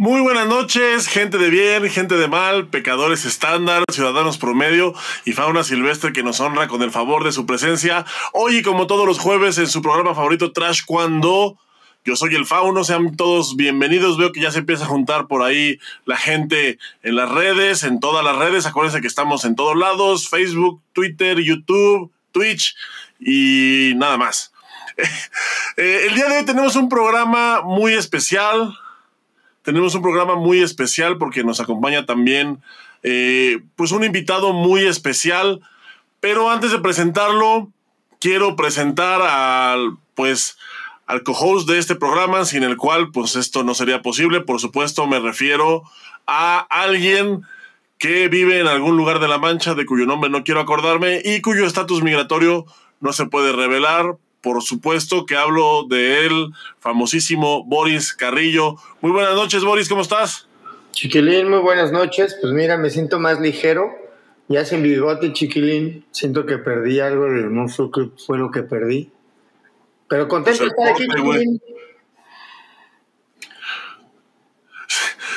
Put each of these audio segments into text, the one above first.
Muy buenas noches, gente de bien, gente de mal, pecadores estándar, ciudadanos promedio y fauna silvestre que nos honra con el favor de su presencia. Hoy, como todos los jueves, en su programa favorito Trash Cuando. Yo soy el Fauno, sean todos bienvenidos. Veo que ya se empieza a juntar por ahí la gente en las redes, en todas las redes. Acuérdense que estamos en todos lados: Facebook, Twitter, YouTube, Twitch y nada más. Eh, el día de hoy tenemos un programa muy especial. Tenemos un programa muy especial porque nos acompaña también eh, pues un invitado muy especial. Pero antes de presentarlo, quiero presentar al pues al co-host de este programa, sin el cual pues esto no sería posible. Por supuesto, me refiero a alguien que vive en algún lugar de la Mancha, de cuyo nombre no quiero acordarme, y cuyo estatus migratorio no se puede revelar, por supuesto que hablo de él, famosísimo Boris Carrillo. Muy buenas noches, Boris, ¿cómo estás? Chiquilín, muy buenas noches. Pues mira, me siento más ligero. Ya sin bigote, chiquilín. Siento que perdí algo de no sé qué fue lo que perdí. Pero contento de estar aquí, chiquilín.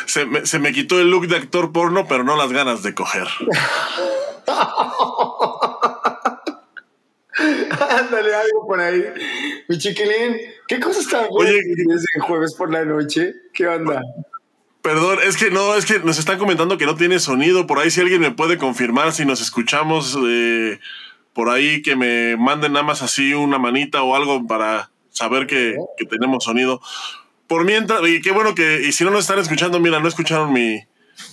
Se me, se me quitó el look de actor porno, pero no las ganas de coger. Ándale algo por ahí. Mi chiquilín, ¿qué cosas tan Oye, tienes en jueves por la noche? ¿Qué onda? Perdón, es que no, es que nos están comentando que no tiene sonido. Por ahí, si alguien me puede confirmar si nos escuchamos, eh, por ahí que me manden nada más así una manita o algo para saber que, que tenemos sonido. Por mientras, y qué bueno que, y si no nos están escuchando, mira, no escucharon mi,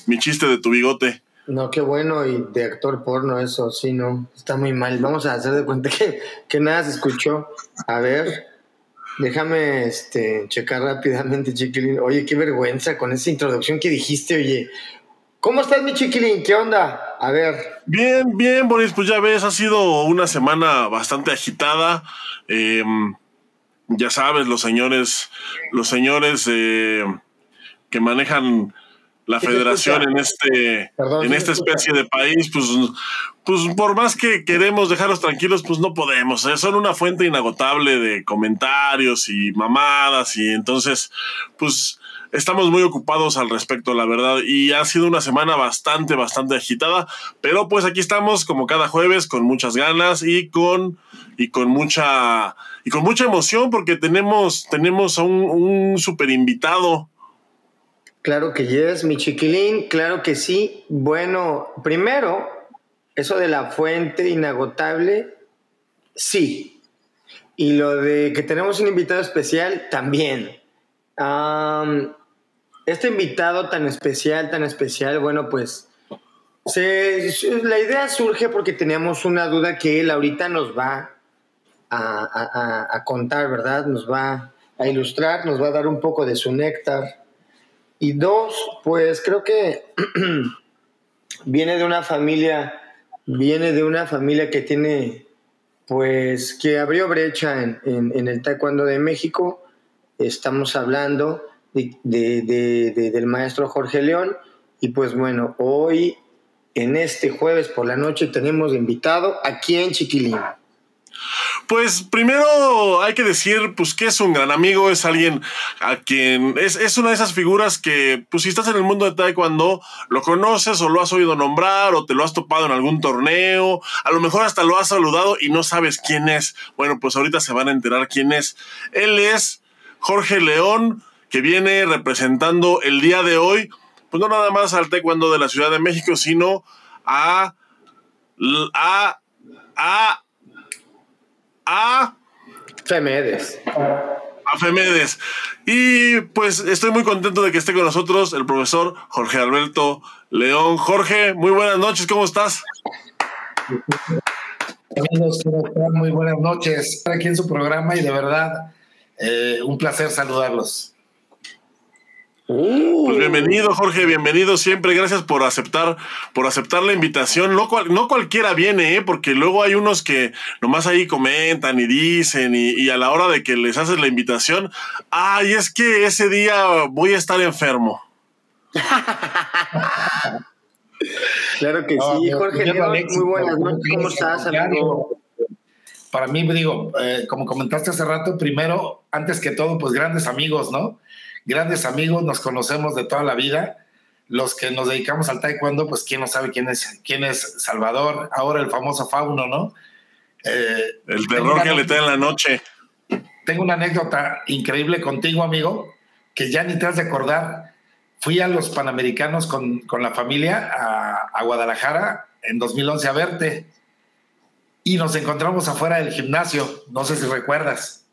mi chiste de tu bigote. No, qué bueno, y de actor porno eso, sí, no, está muy mal. Vamos a hacer de cuenta que, que nada se escuchó. A ver, déjame este, checar rápidamente, chiquilín. Oye, qué vergüenza con esa introducción que dijiste, oye. ¿Cómo estás, mi chiquilín? ¿Qué onda? A ver. Bien, bien, Boris, pues ya ves, ha sido una semana bastante agitada. Eh, ya sabes, los señores, los señores eh, que manejan la federación en este Perdón, en esta especie de país, pues, pues por más que queremos dejarlos tranquilos, pues no podemos. ¿eh? Son una fuente inagotable de comentarios y mamadas y entonces, pues estamos muy ocupados al respecto, la verdad. Y ha sido una semana bastante, bastante agitada, pero pues aquí estamos como cada jueves con muchas ganas y con y con mucha y con mucha emoción porque tenemos tenemos a un, un super invitado. Claro que yes, mi chiquilín, claro que sí. Bueno, primero, eso de la fuente inagotable, sí. Y lo de que tenemos un invitado especial, también. Am, este invitado tan especial, tan especial, bueno, pues la idea surge porque teníamos una duda que él ahorita nos va a contar, ¿verdad? Nos va a ilustrar, nos va a dar un poco de su néctar. Y dos, pues creo que viene de una familia, viene de una familia que tiene, pues, que abrió brecha en, en- en el taekwondo de México. Estamos hablando de- de- de- de- del maestro Jorge León. Y pues bueno, hoy, en este jueves por la noche, tenemos invitado aquí en Chiquilín. Pues primero hay que decir pues que es un gran amigo, es alguien a quien es, es una de esas figuras que pues si estás en el mundo de taekwondo lo conoces o lo has oído nombrar o te lo has topado en algún torneo, a lo mejor hasta lo has saludado y no sabes quién es. Bueno, pues ahorita se van a enterar quién es. Él es Jorge León, que viene representando el día de hoy, pues no nada más al taekwondo de la Ciudad de México, sino a a a a Femedes. a Femedes. Y pues estoy muy contento de que esté con nosotros el profesor Jorge Alberto León. Jorge, muy buenas noches, ¿cómo estás? Amigos, ¿cómo están? Muy buenas noches. Estar aquí en su programa y de verdad, eh, un placer saludarlos. Uh, Pues bienvenido, Jorge, bienvenido siempre. Gracias por aceptar, por aceptar la invitación. No, cual- no cualquiera viene, ¿eh? porque luego hay unos que nomás ahí comentan y dicen, y, y a la hora de que les haces la invitación, ay, es que ese día voy a estar enfermo. Claro que No, sí, Jorge León, muy buenas noches, ¿cómo estás, amigo? Para mí, digo, eh, como comentaste hace rato, primero, antes que todo, pues grandes amigos, ¿no? Grandes amigos, nos conocemos de toda la vida. Los que nos dedicamos al taekwondo, pues quién no sabe quién es, quién es Salvador, ahora el famoso Fauno, ¿no? Eh, el terror que le da en la noche. Tengo una anécdota increíble contigo, amigo, que ya ni te has de acordar. Fui a los Panamericanos con, con la familia a, a Guadalajara en 2011 a verte y nos encontramos afuera del gimnasio. No sé si recuerdas.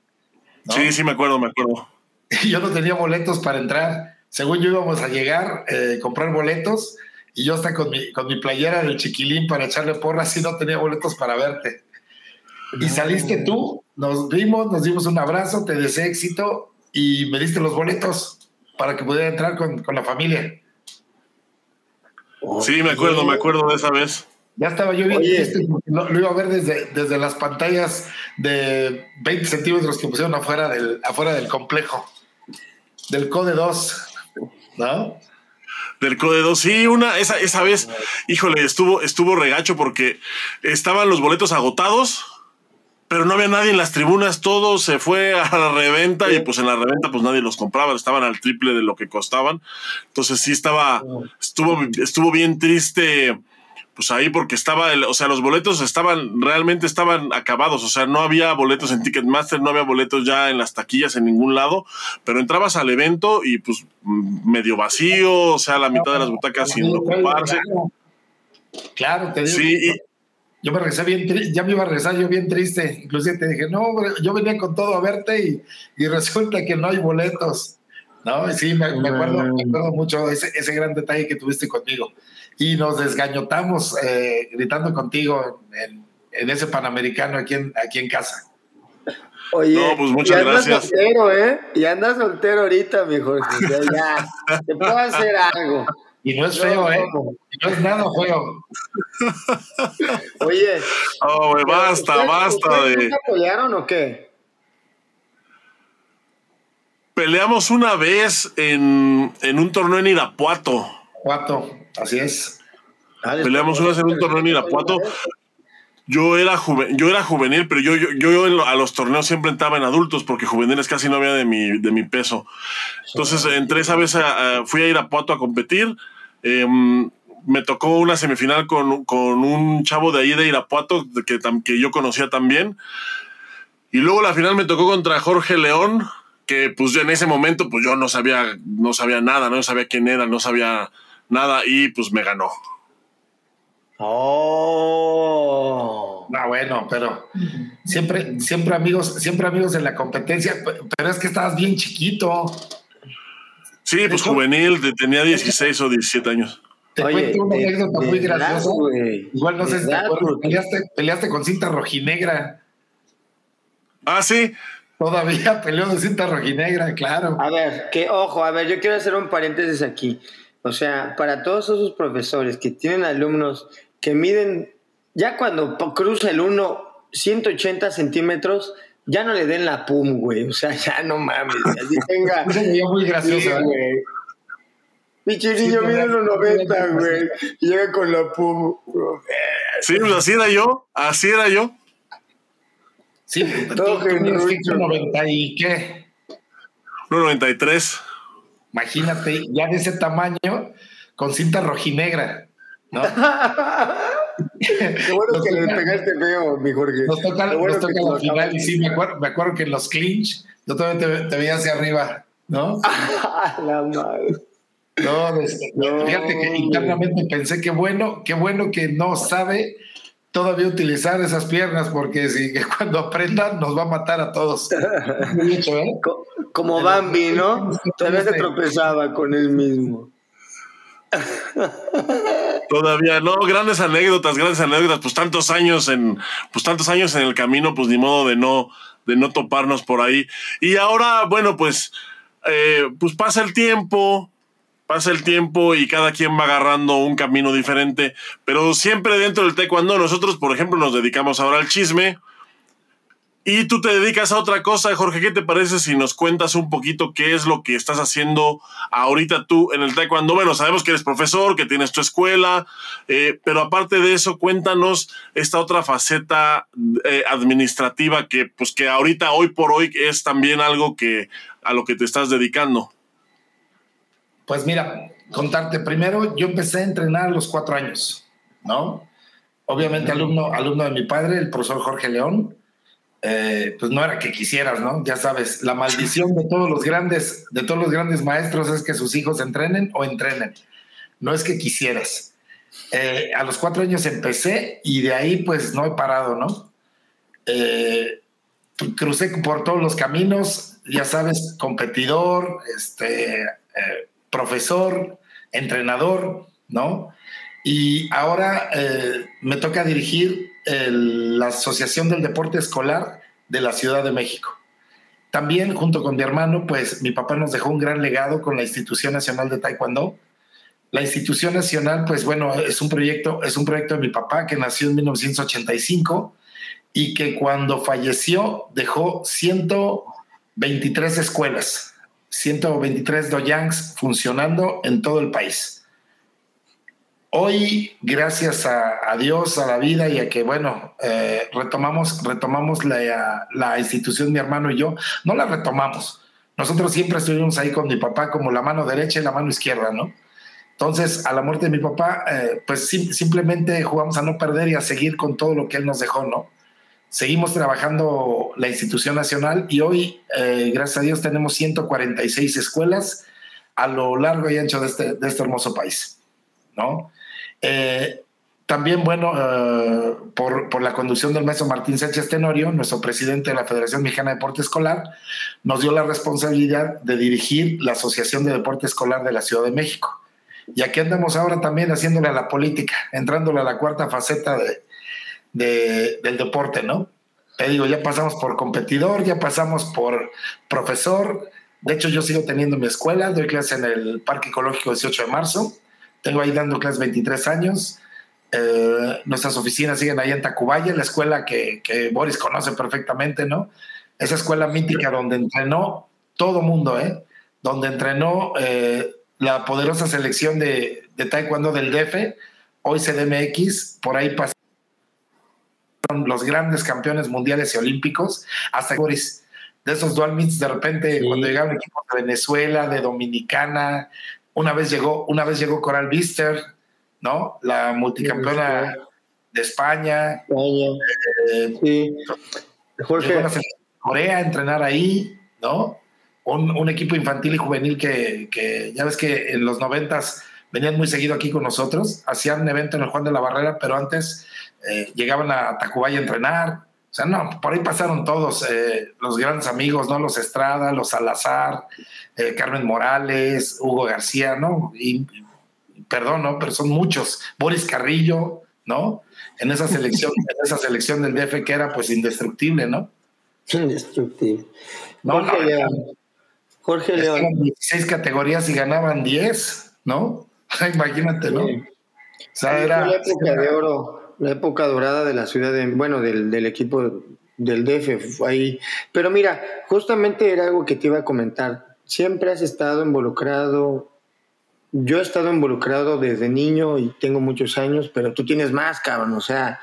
Sí, sí, me acuerdo, me acuerdo. yo no tenía boletos para entrar. Según yo íbamos a llegar, eh, comprar boletos, y yo hasta con mi, con mi playera del chiquilín para echarle porras y no tenía boletos para verte. Y saliste tú, nos vimos, nos dimos un abrazo, te deseé éxito y me diste los boletos para que pudiera entrar con, con la familia. Sí, me acuerdo, me acuerdo de esa vez. Ya estaba yo bien triste lo, iba a ver desde, desde las pantallas de 20 centímetros que pusieron afuera del, afuera del complejo, del Code 2, ¿no? Del Code 2, sí, una, esa, esa vez, híjole, estuvo, estuvo regacho porque estaban los boletos agotados, pero no había nadie en las tribunas, todo se fue a la reventa y pues en la reventa pues nadie los compraba, estaban al triple de lo que costaban. Entonces sí estaba, estuvo, estuvo bien triste pues ahí porque estaba, el, o sea, los boletos estaban, realmente estaban acabados, o sea, no había boletos en Ticketmaster, no había boletos ya en las taquillas en ningún lado, pero entrabas al evento y pues medio vacío, o sea, la mitad de las butacas sin ocuparse. Claro, te digo. Sí, yo me regresé bien, ya me iba a regresar yo bien triste, inclusive te dije, no, yo venía con todo a verte y, y resulta que no hay boletos. No, sí, me, acuerdo, me acuerdo mucho ese, ese gran detalle que tuviste conmigo y nos desgañotamos eh, gritando contigo en, ese Panamericano aquí en, aquí en casa. Oye, no, pues muchas y andas gracias. soltero, ¿eh? Y andas soltero ahorita, mi Jorge. Ya, te puedo hacer algo. Y no es feo, ¿eh? no es nada feo. Oye. Oh, basta, basta de. ¿Se pelearon o qué? Peleamos una vez en, en un torneo en Irapuato. Irapuato. Así es. Peleamos una vez en un torneo en Irapuato. Yo era, yo era juvenil, pero yo, yo, yo a los torneos siempre entraba en adultos porque juveniles casi no había de mi, de mi peso. Entonces, entré esa vez, fui a Irapuato a competir. Em, me tocó una semifinal con, con, un chavo de ahí de Irapuato que, que yo conocía también. Y luego la final me tocó contra Jorge León, que pues yo en ese momento pues yo no sabía, no sabía nada, no sabía quién era, no sabía nada y pues me ganó. Oh. No, bueno, pero siempre, siempre amigos, siempre amigos en la competencia, pero es que estabas bien chiquito. Sí, pues juvenil, tenía 16 o 17 años. Te cuento una anécdota muy graciosa. Igual no sé si te acuerdas, peleaste, peleaste con cinta rojinegra. Ah, sí. Todavía peleó de cinta rojinegra, claro. A ver, que ojo, a ver, yo quiero hacer un paréntesis aquí. O sea, para todos esos profesores que tienen alumnos que miden, ya cuando cruza el 1, 180 centímetros, ya no le den la pum, güey. O sea, ya no mames. Así tenga. muy gracioso, ¿eh? güey. Mi chiquillo mide 1,90, güey. Y llega con la pum. Sí, pues así era yo. Así era yo. Sí, todo 90 y qué? 1,93 imagínate, ya de ese tamaño, con cinta rojinegra, ¿no? Qué bueno que le pegaste feo, mi Jorge. Nos toca, nos toca la final y sí, me acuerdo, me acuerdo que en los clinch yo todavía te, veía hacia arriba, ¿no? la madre. No, no, fíjate que internamente pensé que bueno, qué bueno que no sabe todavía utilizar esas piernas porque si cuando aprendan nos va a matar a todos. ¿eh? Como Bambi, ¿no? Todavía se tropezaba con él mismo. Todavía no, grandes anécdotas, grandes anécdotas, pues tantos años en, pues tantos años en el camino, pues ni modo de no, de no toparnos por ahí. Y ahora, bueno, pues, eh, pues pasa el tiempo, pasa el tiempo y cada quien va agarrando un camino diferente, pero siempre dentro del taekwondo nosotros, por ejemplo, nos dedicamos ahora al chisme y tú te dedicas a otra cosa. Jorge, ¿qué te parece si nos cuentas un poquito qué es lo que estás haciendo ahorita tú en el taekwondo? Bueno, sabemos que eres profesor, que tienes tu escuela, eh, pero aparte de eso, cuéntanos esta otra faceta eh, administrativa que, pues, que ahorita, hoy por hoy, es también algo que a lo que te estás dedicando. Pues mira, contarte primero, yo empecé a entrenar a los cuatro años, ¿no? Obviamente alumno, alumno de mi padre, el profesor Jorge León, eh, pues no era que quisieras, ¿no? Ya sabes, la maldición de todos los grandes, de todos los grandes maestros es que sus hijos entrenen o entrenen. No es que quisieras. Eh, a los cuatro años empecé y de ahí pues no he parado, ¿no? Eh, crucé por todos los caminos, ya sabes, competidor, este, eh, profesor, entrenador, ¿no? Y ahora me toca dirigir la Asociación del Deporte Escolar de la Ciudad de México. También, junto con mi hermano, pues mi papá nos dejó un gran legado con la Institución Nacional de Taekwondo, la institución nacional, pues bueno, es un proyecto, es un proyecto de mi papá que nació en 1985 y que cuando falleció dejó 123 escuelas, 123 doyangs funcionando en todo el país. Hoy, gracias a, Dios, a la vida y a que, bueno, eh, retomamos, retomamos la, la institución, mi hermano y yo, no la retomamos. Nosotros siempre estuvimos ahí con mi papá como la mano derecha y la mano izquierda, ¿no? Entonces, a la muerte de mi papá, eh, pues simplemente jugamos a no perder y a seguir con todo lo que él nos dejó, ¿no? Seguimos trabajando la institución nacional y hoy, eh, gracias a Dios, tenemos 146 escuelas a lo largo y ancho de este, este hermoso país, ¿no? Eh, también, bueno, por, por, la conducción del maestro Martín Sánchez Tenorio, nuestro presidente de la Federación Mexicana de Deporte Escolar, nos dio la responsabilidad de dirigir la Asociación de Deporte Escolar de la Ciudad de México. Y aquí andamos ahora también haciéndole a la política, entrándole a la cuarta faceta de, del deporte, ¿no? Te digo, ya pasamos por competidor, ya pasamos por profesor. De hecho, yo sigo teniendo mi escuela, doy clase en el Parque Ecológico 18 de marzo. Tengo ahí dando clases 23 años. Eh, nuestras oficinas siguen ahí en Tacubaya, la escuela que, que, Boris conoce perfectamente, ¿no? Esa escuela mítica donde entrenó todo mundo, ¿eh? Donde entrenó eh, la poderosa selección de, de taekwondo del DF, hoy CDMX, por ahí pasaron los grandes campeones mundiales y olímpicos, hasta Boris, de esos dual meets, de repente cuando llegaron equipos de Venezuela, de Dominicana, una vez llegó, una vez llegó Coral Bister, ¿no? La multicampeona de España. Eh, sí. Jorge. Corea a entrenar ahí, ¿no? un, equipo infantil y juvenil que, ya ves que en los noventas venían muy seguido aquí con nosotros, hacían un evento en el Juan de la Barrera, pero antes eh, llegaban a Tacubaya a entrenar. O sea, no, por ahí pasaron todos, eh, los grandes amigos, ¿no? Los Estrada, los Salazar, eh, Carmen Morales, Hugo García, ¿no? Y, perdón, ¿no? Pero son muchos. Boris Carrillo, ¿no? En esa selección, en esa selección del DF que era pues indestructible, ¿no? Indestructible. No, no, Jorge León. 16 categorías y ganaban 10, ¿no? Imagínate, ¿no? O sea, era, la época de oro, la época dorada de la ciudad, de, bueno, del, del equipo del DF, ahí. Pero mira, justamente era algo que te iba a comentar. Siempre has estado involucrado. Yo he estado involucrado desde niño y tengo muchos años, pero tú tienes más, cabrón. O sea,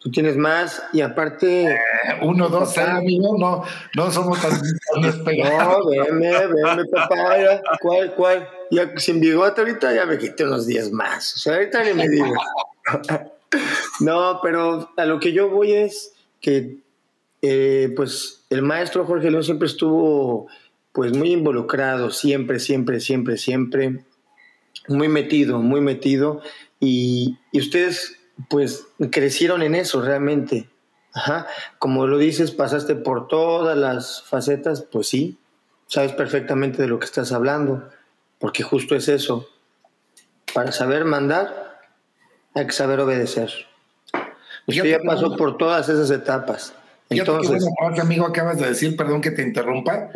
Tú tienes más y aparte. Eh, uno, dos, tres, amigo, no, no somos tan, despegados. No, veme, veme, papá, ¿cuál, cuál? Ya sin bigote ahorita ya me quité unos días más. O sea, ahorita ni me digo. no, pero a lo que yo voy es que, eh, pues, el maestro Jorge León siempre estuvo, pues, muy involucrado, siempre, siempre, siempre, siempre, muy metido, muy metido. Y, y ustedes pues crecieron en eso realmente. Ajá. Como lo dices, pasaste por todas las facetas, pues sí, sabes perfectamente de lo que estás hablando, porque justo es eso. Para saber mandar, hay que saber obedecer. Usted ya pasó por todas esas etapas. Entonces, que amigo acabas de decir, perdón que te interrumpa,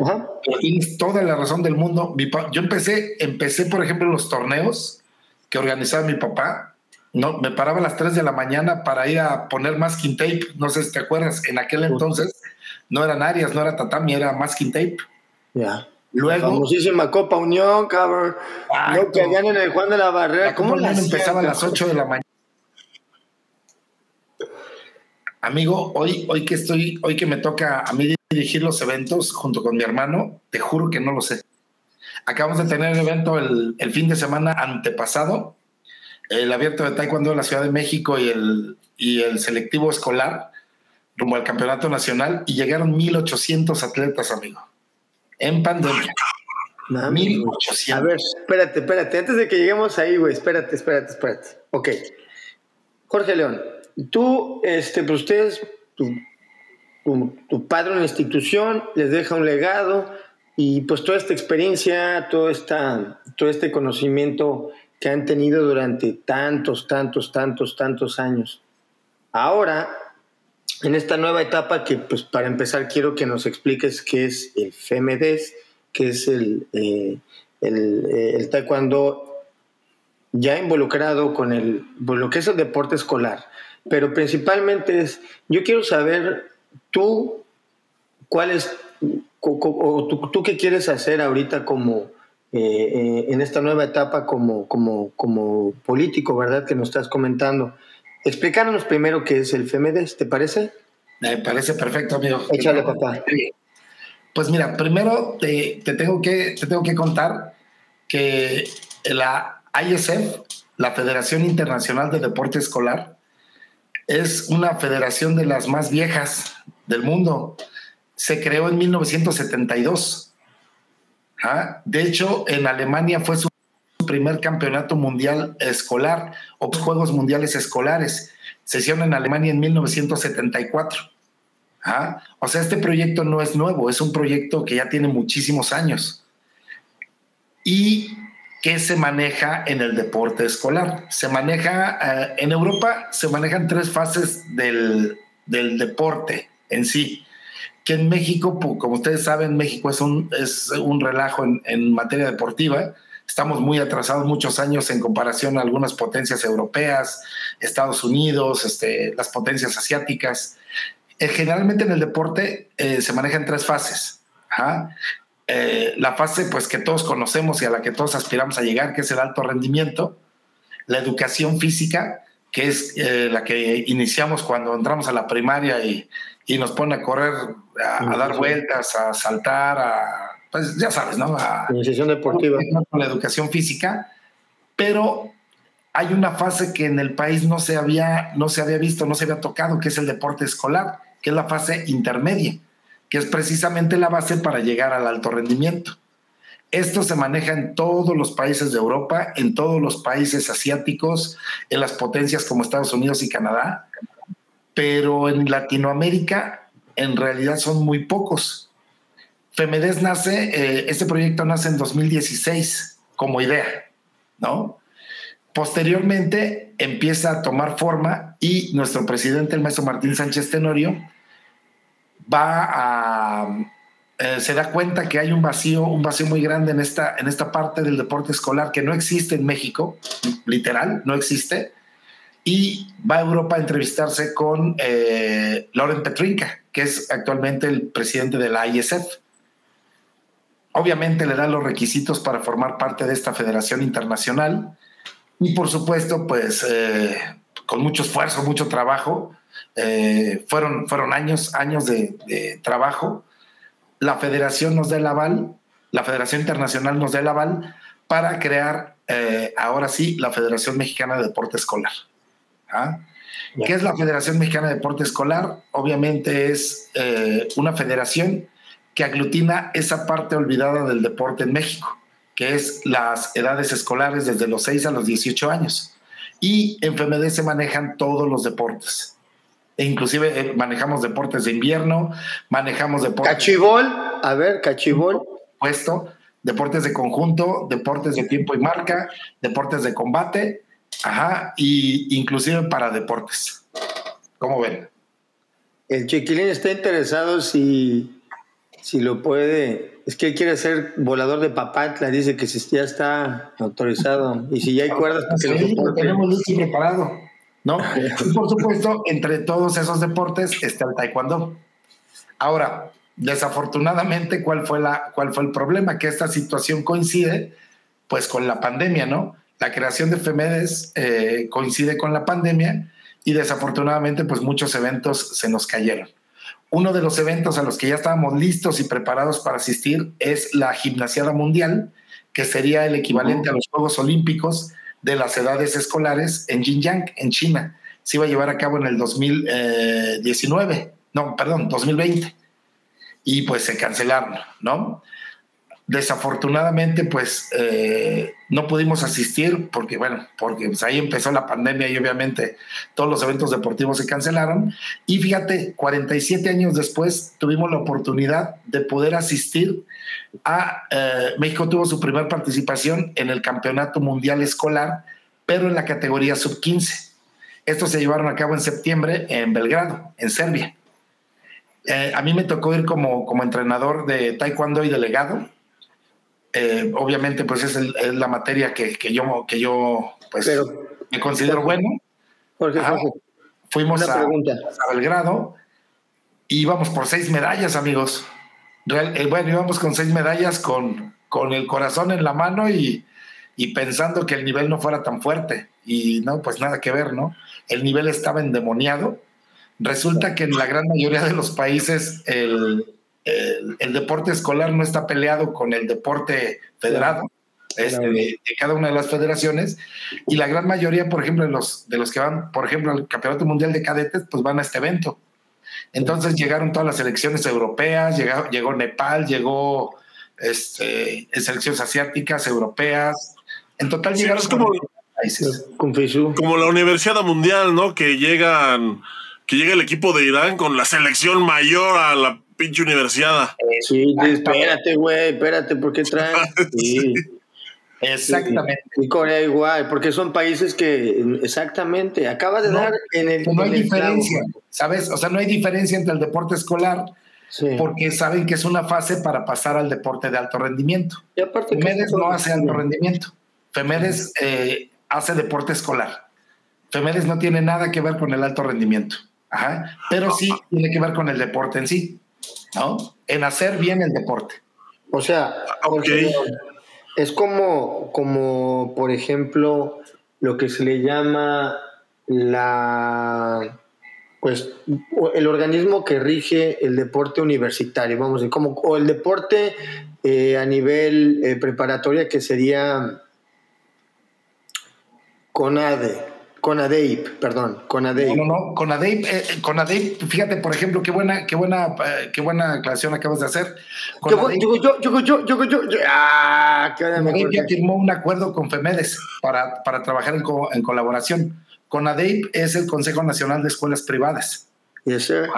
tienes toda la razón del mundo. Yo empecé, empecé, por ejemplo, los torneos que organizaba mi papá, no, me paraba a las 3 de la mañana para ir a poner masking tape. No sé si te acuerdas, en aquel entonces no eran áreas, no era tatami, era masking tape. Ya. Luego. La famosísima Copa Unión, cabrón. No que en el Juan de la Barrera. ¿Cómo la empezaba a las 8 de la mañana? Amigo, hoy, hoy que estoy, hoy que me toca a mí dirigir los eventos junto con mi hermano, te juro que no lo sé. Acabamos de tener el evento el, el fin de semana antepasado, el abierto de Taekwondo de la Ciudad de México y el, y el selectivo escolar rumbo al campeonato nacional y llegaron 1.800 atletas, amigo, en pandemia. 1.800. A ver, espérate, espérate, antes de que lleguemos ahí, güey, espérate, espérate, espérate. Ok. Jorge León, tú, este, pues ustedes, tu, tu, padre en la institución les deja un legado y pues toda esta experiencia, todo, esta, todo este conocimiento que han tenido durante tantos, tantos, tantos, tantos años. Ahora, en esta nueva etapa que pues para empezar quiero que nos expliques qué es el FEMEDES, qué es el, eh, eh, el taekwondo ya involucrado con el, pues, lo que es el deporte escolar, pero principalmente es, yo quiero saber tú, cuál es, o tú, qué quieres hacer ahorita como, eh, en esta nueva etapa como, como, como político, ¿verdad? Que nos estás comentando. Explícanos primero qué es el FEMEDES, ¿te parece? Me parece perfecto, amigo. Échale, papá. Pues mira, primero te, te, tengo que, te tengo que contar que la ISF, la Federación Internacional de Deporte Escolar, es una federación de las más viejas del mundo. Se creó en 1972. ¿Ah? De hecho, en Alemania fue su primer campeonato mundial escolar o Juegos Mundiales Escolares. Se hicieron en Alemania en 1974. ¿Ah? O sea, este proyecto no es nuevo, es un proyecto que ya tiene muchísimos años. Y que se maneja en el deporte escolar. Se maneja, eh, en Europa se manejan tres fases del, deporte en sí, que en México, como ustedes saben, México es un, es un relajo en, materia deportiva. Estamos muy atrasados muchos años en comparación a algunas potencias europeas, Estados Unidos, este, las potencias asiáticas. Eh, generalmente en el deporte eh, se manejan tres fases. Eh, la fase pues que todos conocemos y a la que todos aspiramos a llegar, que es el alto rendimiento, la educación física, que es eh, la que iniciamos cuando entramos a la primaria y, nos pone a correr, a, dar vueltas, a saltar, a, pues ya sabes, ¿no? A, iniciación deportiva. Con la educación física, pero hay una fase que en el país no se había, no se había visto, no se había tocado, que es el deporte escolar, que es la fase intermedia que es precisamente la base para llegar al alto rendimiento. Esto se maneja en todos los países de Europa, en todos los países asiáticos, en las potencias como Estados Unidos y Canadá, pero en Latinoamérica en realidad son muy pocos. Femedes nace, eh, este proyecto nace en 2016 como idea, ¿no? Posteriormente empieza a tomar forma y nuestro presidente, el maestro Martín Sánchez Tenorio, va a eh, se da cuenta que hay un vacío, un vacío muy grande en esta, en esta parte del deporte escolar que no existe en México, literal, no existe, y va a Europa a entrevistarse con eh, Lauren Petrinka, que es actualmente el presidente de la ISF. Obviamente le dan los requisitos para formar parte de esta federación internacional y por supuesto, pues eh, con mucho esfuerzo, mucho trabajo, eh, fueron, fueron años, años de, trabajo. La federación nos da el aval, la Federación Internacional nos da el aval para crear eh, ahora sí la Federación Mexicana de Deporte Escolar. ¿Ah? ¿Qué es la Federación Mexicana de Deporte Escolar? Obviamente es una federación que aglutina esa parte olvidada del deporte en México, que es las edades escolares desde los 6 a los 18 años. Y en FMD se manejan todos los deportes. E inclusive eh, manejamos deportes de invierno, manejamos deportes... Cachibol, a ver, cachibol. Puesto, deportes de conjunto, deportes de tiempo y marca, deportes de combate, ajá, y inclusive para deportes. ¿Cómo ven? El chiquilín está interesado si, si lo puede. Es que él quiere ser volador de papatla, dice que si ya está autorizado. Y si ya hay cuerdas, pues sí, lo tenemos listo y preparado. ¿no? Y por supuesto, entre todos esos deportes está el taekwondo. Ahora, desafortunadamente, ¿cuál fue, la, cuál fue el problema? Que esta situación coincide pues con la pandemia, ¿no? La creación de FEMEDES eh, coincide con la pandemia y desafortunadamente pues muchos eventos se nos cayeron. Uno de los eventos a los que ya estábamos listos y preparados para asistir es la Gimnasiada Mundial, que sería el equivalente a los Juegos Olímpicos de las edades escolares en Xinjiang, en China. Se iba a llevar a cabo en el 2019, no, perdón, 2020. Y pues se cancelaron, ¿no? Desafortunadamente, pues eh, no pudimos asistir porque, bueno, porque pues, ahí empezó la pandemia y obviamente todos los eventos deportivos se cancelaron. Y fíjate, 47 años después tuvimos la oportunidad de poder asistir a, eh, México tuvo su primera participación en el Campeonato Mundial Escolar, pero en la categoría sub-15. Estos se llevaron a cabo en septiembre en Belgrado, en Serbia. Eh, a mí me tocó ir como, como entrenador de taekwondo y delegado eh, obviamente pues es, la materia que, yo, que yo pues me considero bueno. fuimos a, Belgrado y íbamos por seis medallas, amigos. Eh, bueno, íbamos con seis medallas con, con el corazón en la mano y, y pensando que el nivel no fuera tan fuerte. Y no, pues nada que ver, ¿no? El nivel estaba endemoniado. Resulta que en la gran mayoría de los países el, el, deporte escolar no está peleado con el deporte federado. Este, de, cada una de las federaciones y la gran mayoría, por ejemplo, de los, de los que van, por ejemplo, al Campeonato Mundial de Cadetes, pues van a este evento. Entonces llegaron todas las selecciones europeas, llegó, llegó Nepal, llegó este, selecciones asiáticas, europeas. En total llegaron como, como la Universidad Mundial, ¿no? Que llegan, que llega el equipo de Irán con la selección mayor a la pinche universidad. Sí, espérate, güey, espérate, ¿por qué traes? Sí. Exactamente. Y Corea igual, porque son países que, exactamente, acaba de dar en el. No hay diferencia, ¿sabes? O sea, no hay diferencia entre el deporte escolar, porque saben que es una fase para pasar al deporte de alto rendimiento. Y aparte Femedes no hace alto rendimiento. Femedes eh, hace deporte escolar. Femedes no tiene nada que ver con el alto rendimiento. Ajá. Pero sí tiene que ver con el deporte en sí. ¿No? En hacer bien el deporte. O sea, es como, como, por ejemplo, lo que se le llama la pues el organismo que rige el deporte universitario, vamos a decir, como o el deporte eh, a nivel eh, preparatoria que sería CONADE, Conadeip, perdón, Conadeip. No, no, no, Conadeip, eh, Conadeip, fíjate, por ejemplo, qué buena, qué buena, eh, qué buena aclaración acabas de hacer. Conadeip, yo, yo, yo, yo, yo, yo, yo, ah, Conadeip ya firmó un acuerdo con FEMEDES para, para trabajar en, en colaboración. Conadeip es el Consejo Nacional de Escuelas Privadas. Yes, sir.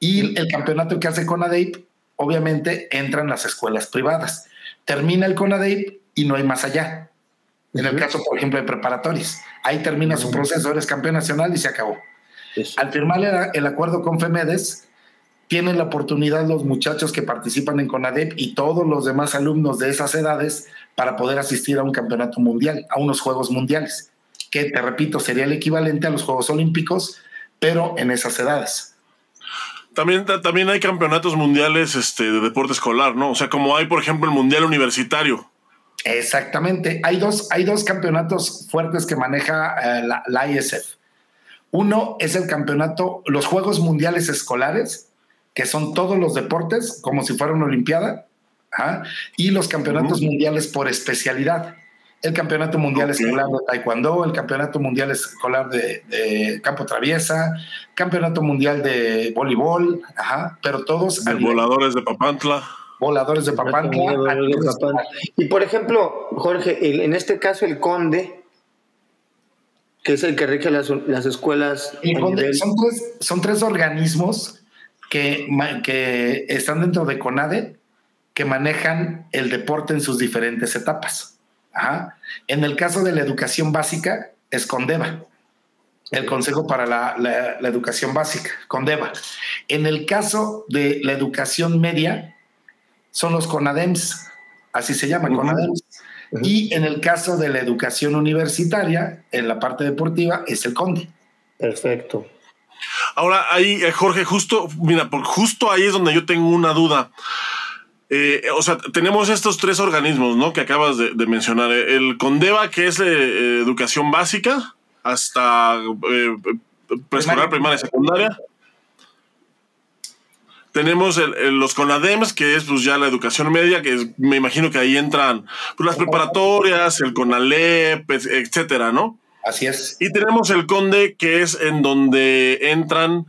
Y el campeonato que hace Conadeip, obviamente, entra en las escuelas privadas. Termina el Conadeip y no hay más allá. En el caso, por ejemplo, de preparatorios. Ahí termina su proceso, eres campeón nacional y se acabó. Al firmar el, acuerdo con FEMEDES, tienen la oportunidad los muchachos que participan en CONADEP y todos los demás alumnos de esas edades para poder asistir a un campeonato mundial, a unos Juegos Mundiales, que te repito, sería el equivalente a los Juegos Olímpicos, pero en esas edades. También, también hay campeonatos mundiales este, de deporte escolar, ¿no? O sea, como hay, por ejemplo, el Mundial Universitario, Exactamente. Hay dos, hay dos campeonatos fuertes que maneja eh, la, ISF. Uno es el campeonato, los Juegos Mundiales Escolares, que son todos los deportes, como si fuera una Olimpiada, y los campeonatos mundiales por especialidad. El campeonato mundial escolar de Taekwondo, el campeonato mundial escolar de, campo traviesa, campeonato mundial de voleibol, pero todos... voladores de Papantla voladores de Papantla. Y por ejemplo, Jorge, en este caso el conde, que es el que rige las, escuelas. son, tres, organismos que, que están dentro de CONADE que manejan el deporte en sus diferentes etapas. En el caso de la educación básica, es CONDEVA, el Consejo para la, la Educación Básica, CONDEVA. En el caso de la educación media, son los CONADEMS, así se llaman, CONADEMS. Y en el caso de la educación universitaria, en la parte deportiva, es el CONDE. Perfecto. Ahora, ahí, eh, Jorge, justo, mira, por justo ahí es donde yo tengo una duda. Eh, o sea, tenemos estos tres organismos, ¿no? Que acabas de, mencionar. El CONDEVA, que es eh, educación básica, hasta preescolar, primaria y secundaria. Tenemos los CONADEMS, que es pues ya la educación media, que me imagino que ahí entran pues, las preparatorias, el CONALEP, etcétera, ¿no? Así es. Y tenemos el CONDE, que es en donde entran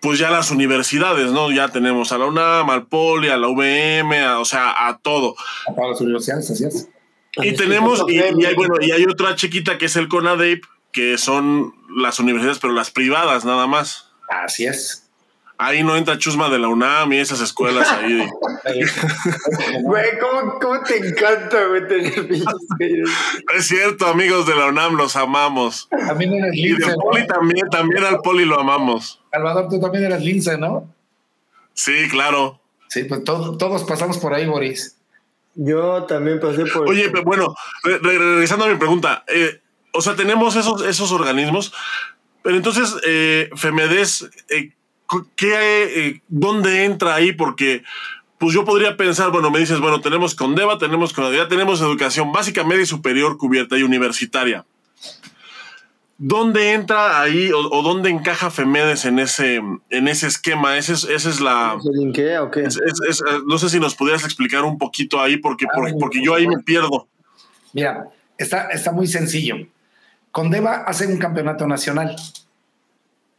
pues ya las universidades, ¿no? Ya tenemos a la UNAM, al POLI, a la UVM, o sea, a todo. A todas las universidades, así es. Y tenemos, y, hay, bueno, y hay otra chiquita que es el CONADEP, que son las universidades, pero las privadas nada más. Así es. Ahí no entra Chusma de la UNAM y esas escuelas ahí. Güey, ¿cómo, ¿cómo, te encanta, güey, Es cierto, amigos de la UNAM, los amamos. También eres lince. Y del Poli también, también al Poli lo amamos. Salvador, tú también eres lince, ¿no? Sí, claro. Sí, pues todos pasamos por ahí, Boris. Yo también pasé por. Oye, bueno, regresando a mi pregunta, eh, o sea, tenemos esos, esos organismos, pero entonces, eh, Femedes, eh, ¿qué, eh, ¿dónde entra ahí? Porque pues yo podría pensar, bueno, me dices, bueno, tenemos Condeva, tenemos ya tenemos educación básica, media y superior cubierta y universitaria. ¿Dónde entra ahí o, dónde encaja Femedes en ese, en ese esquema? Ese es, esa es la... linkea o qué? no sé si nos pudieras explicar un poquito ahí porque, ah, porque, yo ahí me pierdo. Mira, está, está muy sencillo. Condeva hace un campeonato nacional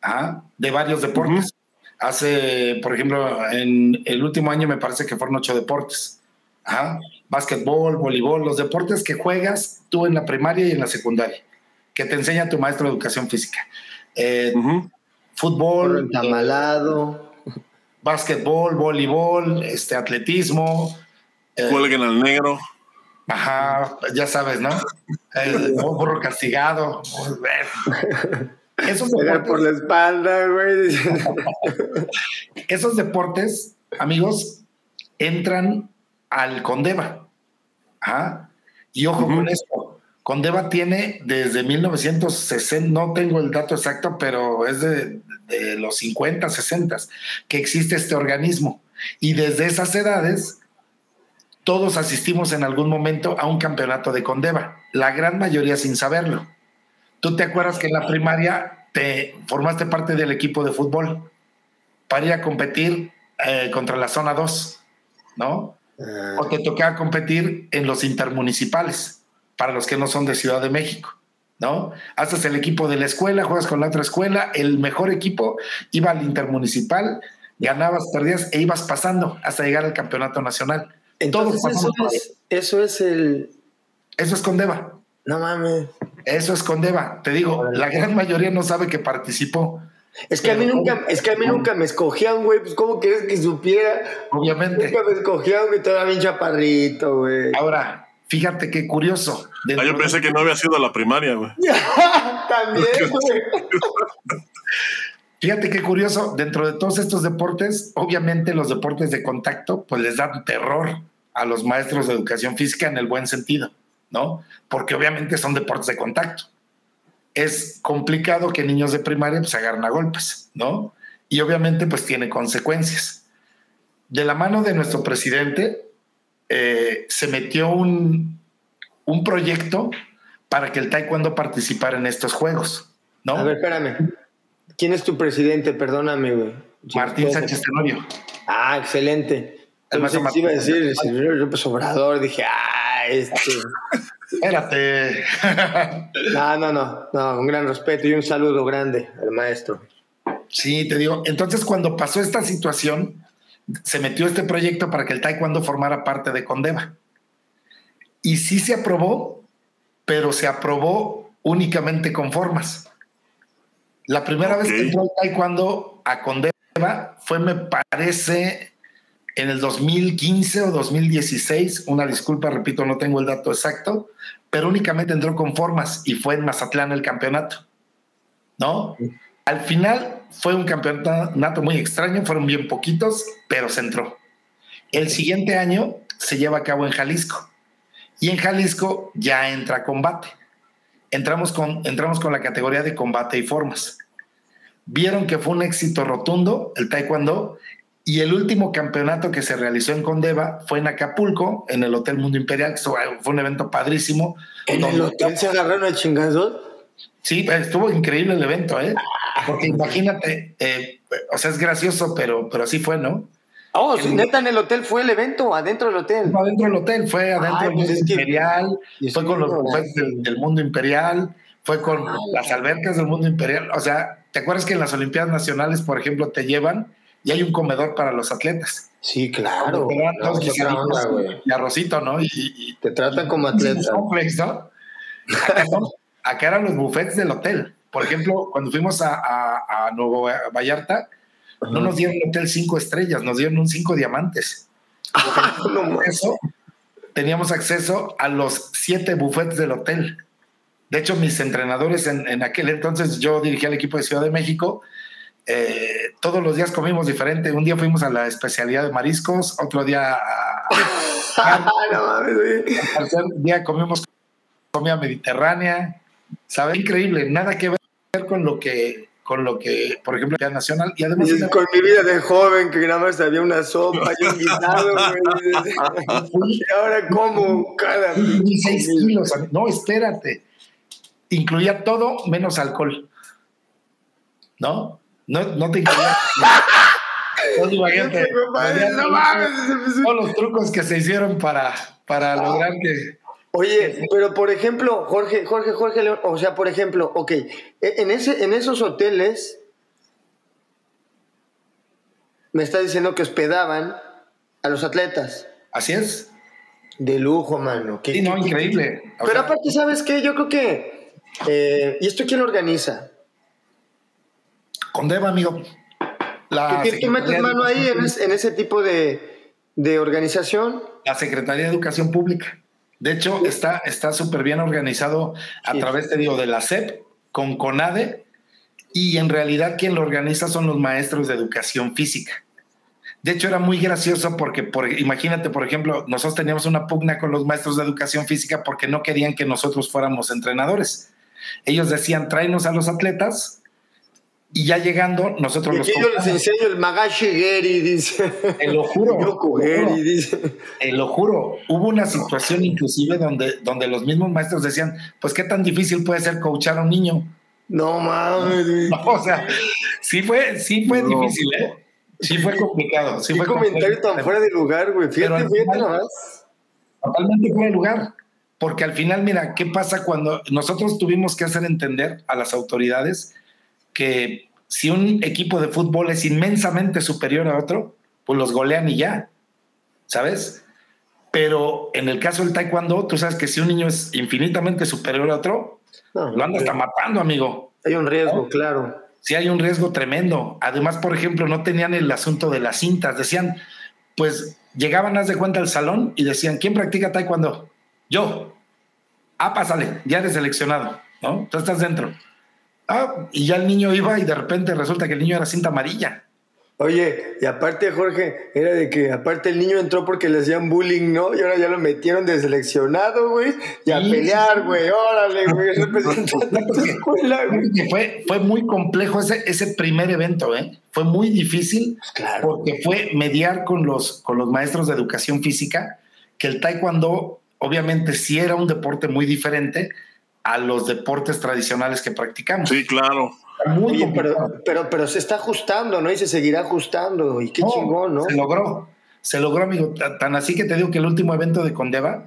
¿ah? de varios deportes. Hace, por ejemplo, en el último año me parece que fueron ocho deportes. Ajá. Básquetbol, voleibol, los deportes que juegas tú en la primaria y en la secundaria, que te enseña tu maestro de educación física. Eh, fútbol. Tamalado. básquetbol, voleibol, este, atletismo. Eh, Cuelguen al negro. Ajá, ya sabes, ¿no? El burro castigado. Esos deportes, por la espalda, güey. Esos deportes, amigos, entran al Condeva. ¿Ah? Y ojo con esto. Condeva tiene desde 1960, no tengo el dato exacto, pero es de, de los 50, 60 que existe este organismo. Y desde esas edades, todos asistimos en algún momento a un campeonato de Condeva, la gran mayoría sin saberlo. ¿Tú te acuerdas que en la primaria te formaste parte del equipo de fútbol para ir a competir eh, contra la zona 2, ¿no? Ah. O te tocaba competir en los intermunicipales, para los que no son de Ciudad de México, ¿no? Haces el equipo de la escuela, juegas con la otra escuela, el mejor equipo iba al intermunicipal, ganabas, perdías e ibas pasando hasta llegar al campeonato nacional. Entonces, eso es, eso es el... Eso es Condeva. No mames. Eso es Condeva. Te digo, la gran mayoría no sabe que participó. Es que a mí nunca, es que a mí nunca me escogían, güey. Pues, ¿cómo quieres que supiera? Obviamente. Nunca me escogían, güey. Estaba bien chaparrito, güey. Ahora, fíjate qué curioso. Ah, yo pensé que no había sido la primaria, güey. También, güey. Fíjate qué curioso. Dentro de todos estos deportes, obviamente los deportes de contacto, pues les dan terror a los maestros de educación física en el buen sentido. ¿No? Porque obviamente son deportes de contacto. Es complicado que niños de primaria pues, se agarren a golpes, ¿no? Y obviamente pues tiene consecuencias. De la mano de nuestro presidente eh, se metió un, un proyecto para que el taekwondo participara en estos juegos, ¿no? A ver, espérame. ¿Quién es tu presidente? Perdóname, güey. Martín Sánchez Tenorio. Ah, excelente. El más iba a decir el señor López Obrador. Dije, ah, este. Espérate. no, no, no, no, un gran respeto y un saludo grande al maestro. Sí, te digo, entonces cuando pasó esta situación, se metió este proyecto para que el taekwondo formara parte de Condeva. Y sí se aprobó, pero se aprobó únicamente con formas. La primera vez que entró el taekwondo a Condeva fue, me parece, en el 2015 o 2016, una disculpa, repito, no tengo el dato exacto, pero únicamente entró con formas y fue en Mazatlán el campeonato. ¿No? Al final fue un campeonato muy extraño, fueron bien poquitos, pero se entró. El siguiente año se lleva a cabo en Jalisco y en Jalisco ya entra combate. Entramos con, entramos con la categoría de combate y formas. Vieron que fue un éxito rotundo el taekwondo y el último campeonato que se realizó en Condeva fue en Acapulco, en el Hotel Mundo Imperial, fue un evento padrísimo. ¿En el hotel se agarraron a chingazos? Sí, estuvo increíble el evento, ¿eh? Porque imagínate, eh, o sea, es gracioso, pero, pero así fue, ¿no? Oh, sí, neta, en el hotel fue el evento, adentro del hotel. No, adentro del hotel, fue adentro del pues mundo imperial, fue con los bufetes del, mundo imperial, fue con las albercas del mundo imperial. O sea, ¿te acuerdas que en las Olimpiadas Nacionales, por ejemplo, te llevan y hay un comedor para los atletas? Sí, claro. y arrocito, ¿no? Y, te tratan como atleta. ¿no? Acá, eran los bufetes del hotel. Por ejemplo, cuando fuimos a, a, a Nuevo Vallarta, no nos dieron un hotel cinco estrellas, nos dieron un cinco diamantes. eso, teníamos acceso a los siete bufetes del hotel. De hecho, mis entrenadores en, aquel entonces, yo dirigía el equipo de Ciudad de México, eh, todos los días comimos diferente. Un día fuimos a la especialidad de mariscos, otro día a, tercer día comimos comida mediterránea. Sabe increíble, nada que ver con lo que con lo que, por ejemplo, la nacional. Y además. con mi vida de joven, que nada más había una sopa y un guisado, y ahora como cada. 16 kilos. No, espérate. Incluía todo menos alcohol. ¿No? No, no te incluía. Todos los trucos que se hicieron para, para lograr que Oye, pero por ejemplo, Jorge, Jorge, Jorge o sea, por ejemplo, ok, e, en, ese, en esos hoteles, me está diciendo que hospedaban a los atletas. Así es. De lujo, mano. sí, no, increíble. pero aparte, ¿sabes qué? Yo creo que, eh, ¿y esto quién lo organiza? Con Deva, amigo. La ¿Tú metes mano ahí en, en ese tipo de, de organización? La Secretaría de Educación Pública. De hecho, está súper bien organizado a través, te digo, de la SEP con CONADE y en realidad quien lo organiza son los maestros de educación física. De hecho, era muy gracioso porque, por, imagínate, por ejemplo, nosotros teníamos una pugna con los maestros de educación física porque no querían que nosotros fuéramos entrenadores. Ellos decían, tráenos a los atletas y ya llegando, nosotros los. yo les enseño el Magashi Geri, dice. Te lo juro. dice. Te lo juro. Hubo una situación inclusive donde, donde los mismos maestros decían, pues qué tan difícil puede ser coachar a un niño. No mames. o sea, sí fue, sí fue difícil, ¿eh? Sí fue complicado. Sí ¿Qué fue comentario tan fuera de lugar, güey. Fíjate, fíjate nomás. Totalmente fuera de lugar. Porque al final, mira, ¿qué pasa cuando nosotros tuvimos que hacer entender a las autoridades que si un equipo de fútbol es inmensamente superior a otro, pues los golean y ya, ¿sabes? Pero en el caso del taekwondo, tú sabes que si un niño es infinitamente superior a otro, lo anda hasta matando, amigo. Hay un riesgo, claro. Sí, hay un riesgo tremendo. Además, por ejemplo, no tenían el asunto de las cintas. Decían, pues llegaban, haz de cuenta, al salón y decían, ¿quién practica taekwondo? Yo. Ah, pásale, ya eres seleccionado, ¿no? Tú estás dentro. Ah, y ya el niño iba y de repente resulta que el niño era cinta amarilla. Oye, y aparte, Jorge, era de que aparte el niño entró porque le hacían bullying, ¿no? Y ahora ya lo metieron de seleccionado, güey, y a pelear, güey. Órale, güey, Fue, fue muy complejo ese, ese primer evento, ¿eh? Fue muy difícil pues porque fue mediar con los, con los maestros de educación física, que el taekwondo, obviamente, sí era un deporte muy diferente, a los deportes tradicionales que practicamos. Sí, claro. Muy pero, pero, pero, se está ajustando, ¿no? Y se seguirá ajustando. Y qué chingón, ¿no? Se logró. Se logró, amigo. Tan así que te digo que el último evento de Condeva,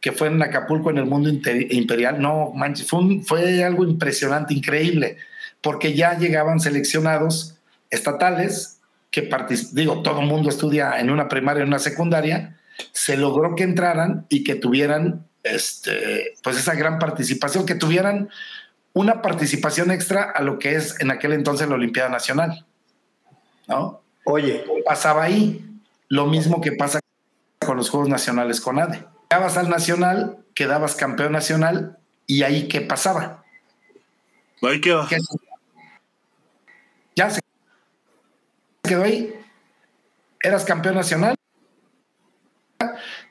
que fue en Acapulco, en el mundo imperial, no manches, fue, fue algo impresionante, increíble, porque ya llegaban seleccionados estatales que digo, todo el mundo estudia en una primaria, en una secundaria, se logró que entraran y que tuvieran este, pues esa gran participación, que tuvieran una participación extra a lo que es en aquel entonces la Olimpiada Nacional. ¿No? Oye. Pasaba ahí lo mismo que pasa con los Juegos Nacionales con ADE. Llegabas al Nacional, quedabas campeón nacional y ahí qué pasaba. Ahí quedó. Ya se quedó ahí. Eras campeón nacional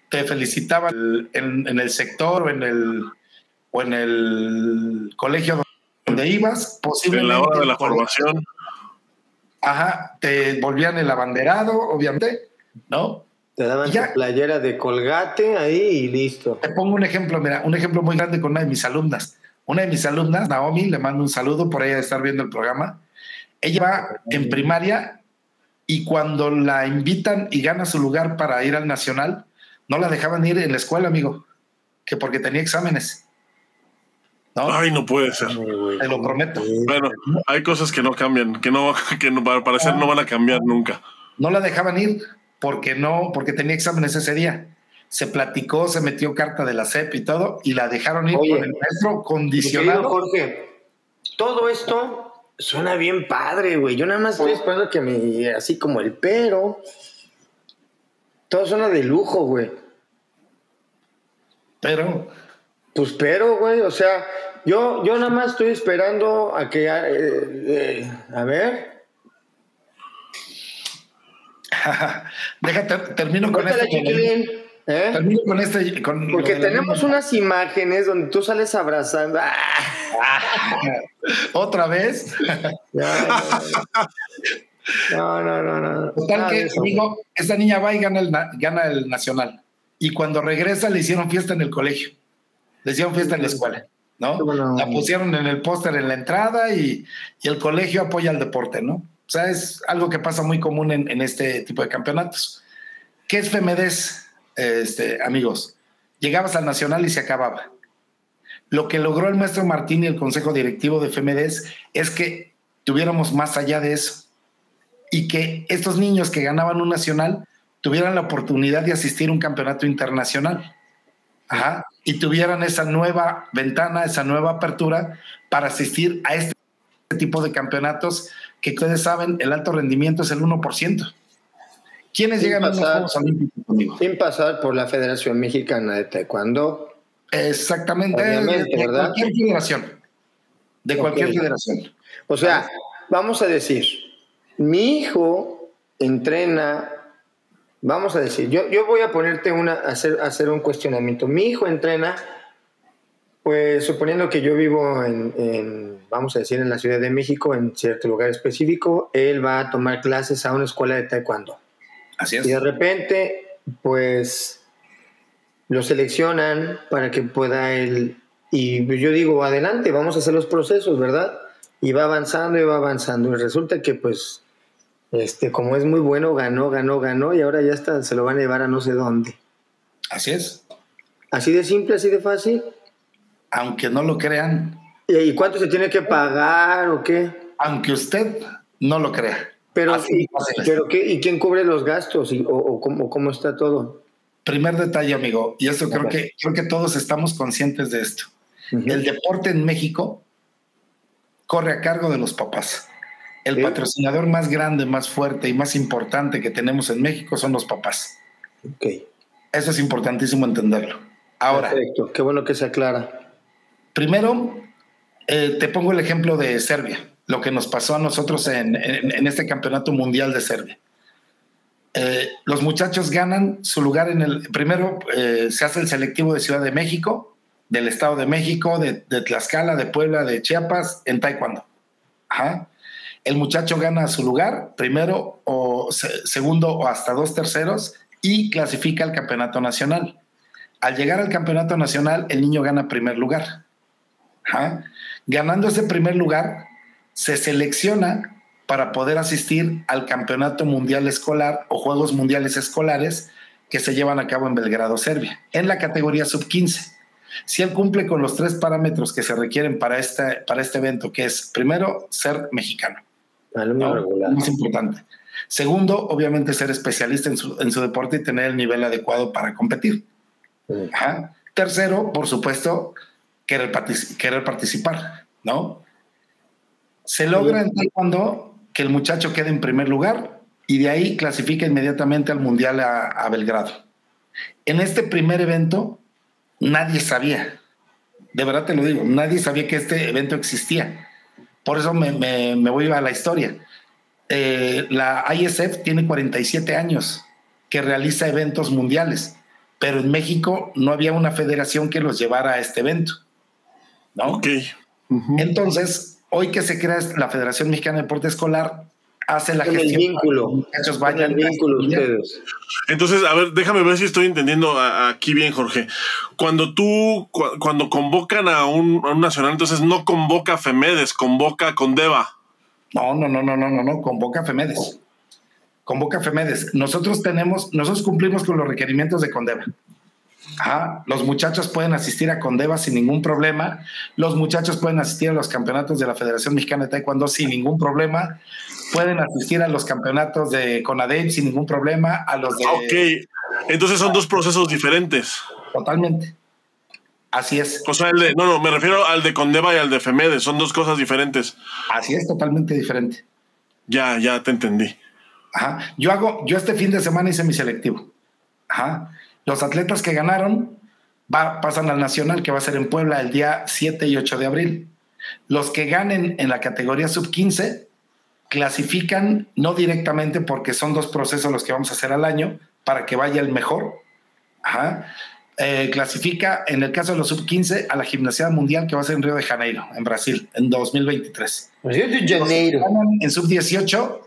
te felicitaba en, el sector o en el, o en el colegio donde ibas, posiblemente. En la hora de la formación. Ajá, te volvían el abanderado, obviamente, ¿no? Te daban tu playera de colgate ahí y listo. Te pongo un ejemplo, mira, un ejemplo muy grande con una de mis alumnas. Una de mis alumnas, Naomi, le mando un saludo por ella de estar viendo el programa. Ella va en primaria y cuando la invitan y gana su lugar para ir al nacional, no la dejaban ir en la escuela, amigo, que porque tenía exámenes. Ay, no puede ser. Te lo prometo. Bueno, hay cosas que no cambian, que no, que no, para parecer no van a cambiar nunca. No la dejaban ir porque no, porque tenía exámenes ese día. Se platicó, se metió carta de la CEP y todo, y la dejaron ir con el maestro condicionado. Jorge, todo esto suena bien padre, güey. Yo nada más estoy esperando que me, así como el pero. Todo suena de lujo, güey. Pero. Pues pero, güey, o sea, yo, yo nada más estoy esperando a que. Eh, eh, a ver. Déjate, termino con este. ¿Eh? Termino con este. Porque tenemos unas imágenes donde tú sales abrazando. ¿Otra vez? no, no, no, no. Total que, amigo, esta niña va y gana el, gana el nacional. Y cuando regresa le hicieron fiesta en el colegio. Le hicieron fiesta en la escuela. ¿no? La pusieron en el póster en la entrada y, el colegio apoya el deporte, ¿no? O sea, es algo que pasa muy común en, este tipo de campeonatos. ¿Qué es FEMEDES, este, amigos? Llegabas al Nacional y se acababa. Lo que logró el maestro Martín y el consejo directivo de FEMEDES es que tuviéramos más allá de eso y que estos niños que ganaban un nacional tuvieran la oportunidad de asistir a un campeonato internacional. Ajá y tuvieran esa nueva ventana, esa nueva apertura para asistir a este tipo de campeonatos que ustedes saben, el alto rendimiento es el 1%. ¿Quiénes llegan a los Juegos Olímpicos Sin pasar por la Federación Mexicana de Taekwondo. Exactamente, de, cualquier federación. De cualquier federación. O sea, vamos a decir, mi hijo entrena vamos a decir, yo, yo voy a ponerte una, hacer, hacer un cuestionamiento. Mi hijo entrena, pues suponiendo que yo vivo en, vamos a decir, en la Ciudad de México, en cierto lugar específico, él va a tomar clases a una escuela de taekwondo. Así es. Y de repente, pues, lo seleccionan para que pueda él, y yo digo, adelante, vamos a hacer los procesos, ¿verdad? Y va avanzando y va avanzando. Y resulta que, pues, este, como es muy bueno, ganó, ganó, ganó y ahora ya está, se lo van a llevar a no sé dónde. Así es. Así de simple, así de fácil. Aunque no lo crean. ¿Y cuánto se tiene que pagar o qué? Aunque usted no lo crea. Pero, y, pero qué, ¿y quién cubre los gastos? Y, o, cómo, está todo? Primer detalle, amigo, y esto creo que, creo que todos estamos conscientes de esto. El deporte en México corre a cargo de los papás. El patrocinador más grande, más fuerte y más importante que tenemos en México son los papás. Ok. Eso es importantísimo entenderlo. Ahora. Perfecto, qué bueno que se aclara. Primero, eh, te pongo el ejemplo de Serbia, lo que nos pasó a nosotros en, este campeonato mundial de Serbia. Eh, los muchachos ganan su lugar en el. Primero eh, se hace el selectivo de Ciudad de México, del Estado de México, de, de Tlaxcala, de Puebla, de Chiapas, en Taekwondo. Ajá el muchacho gana su lugar, primero o segundo o hasta dos terceros, y clasifica al campeonato nacional. Al llegar al campeonato nacional, el niño gana primer lugar. Ganando ese primer lugar, se selecciona para poder asistir al campeonato mundial escolar o Juegos Mundiales Escolares que se llevan a cabo en Belgrado, Serbia, en la categoría sub-15. Si él cumple con los tres parámetros que se requieren para este, para este evento, que es primero ser mexicano, más importante. Segundo, obviamente ser especialista en su, deporte y tener el nivel adecuado para competir. Tercero, por supuesto, querer, querer participar, ¿no? Se logra en cuando que el muchacho quede en primer lugar y de ahí clasifica inmediatamente al Mundial a, Belgrado. En este primer evento, nadie sabía, de verdad te lo digo, nadie sabía que este evento existía. Por eso me, voy a la historia. Eh, la ISF tiene 47 años que realiza eventos mundiales, pero en México no había una federación que los llevara a este evento. ¿no? Ok. Entonces, hoy que se crea la Federación Mexicana de Deporte Escolar, hace la gestión. El vínculo. vayan el vínculo ustedes. Entonces, a ver, déjame ver si estoy entendiendo aquí bien, Jorge. Cuando tú, cuando convocan a un, nacional, entonces no convoca a Femedes, convoca a Condeva. No, no, no, no, no, no, no, convoca a Femedes. Convoca a Femedes. Nosotros tenemos, nosotros cumplimos con los requerimientos de Condeva. Los muchachos pueden asistir a Condeva sin ningún problema. Los muchachos pueden asistir a los campeonatos de la Federación Mexicana de Taekwondo sin ningún problema. Pueden asistir a los campeonatos de CONADEP sin ningún problema. A los de. Ok, entonces son dos procesos diferentes. Totalmente. Así es. O sea, el de, no, no, me refiero al de Condeva y al de FEMEDE, son dos cosas diferentes. Así es, totalmente diferente. Ya, ya te entendí. Ajá. Yo hago, yo este fin de semana hice mi selectivo. Ajá. Los atletas que ganaron va, pasan al Nacional, que va a ser en Puebla el día 7 y 8 de abril. Los que ganen en la categoría sub-15 clasifican no directamente porque son dos procesos los que vamos a hacer al año para que vaya el mejor. Eh, clasifica en el caso de los sub-15 a la Gimnasia Mundial que va a ser en Río de Janeiro, en Brasil, en 2023. Río de Janeiro. En sub-18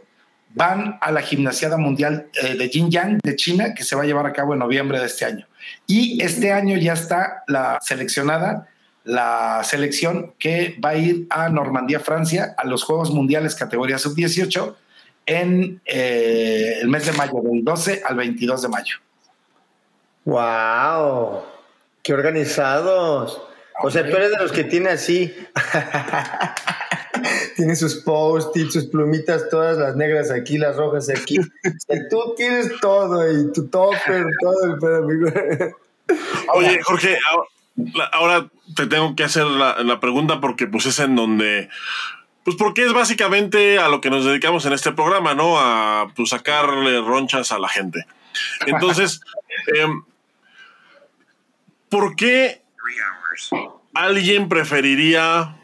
van a la Gimnasiada Mundial eh, de Xinjiang de China, que se va a llevar a cabo en noviembre de este año. Y este año ya está la seleccionada, la selección que va a ir a Normandía, Francia, a los Juegos Mundiales categoría sub-18 en eh, el mes de mayo, del 12 al 22 de mayo. ¡Wow! ¡Qué organizados! O sea, tú eres de los que tiene así. tiene sus post-its, sus plumitas, todas las negras aquí, las rojas aquí. tú tienes todo y tu topper, todo el pedo, Oye, Jorge, ahora te tengo que hacer la, pregunta porque pues es en donde... Pues porque es básicamente a lo que nos dedicamos en este programa, ¿no? A pues, sacarle ronchas a la gente. Entonces, em, ¿por qué alguien preferiría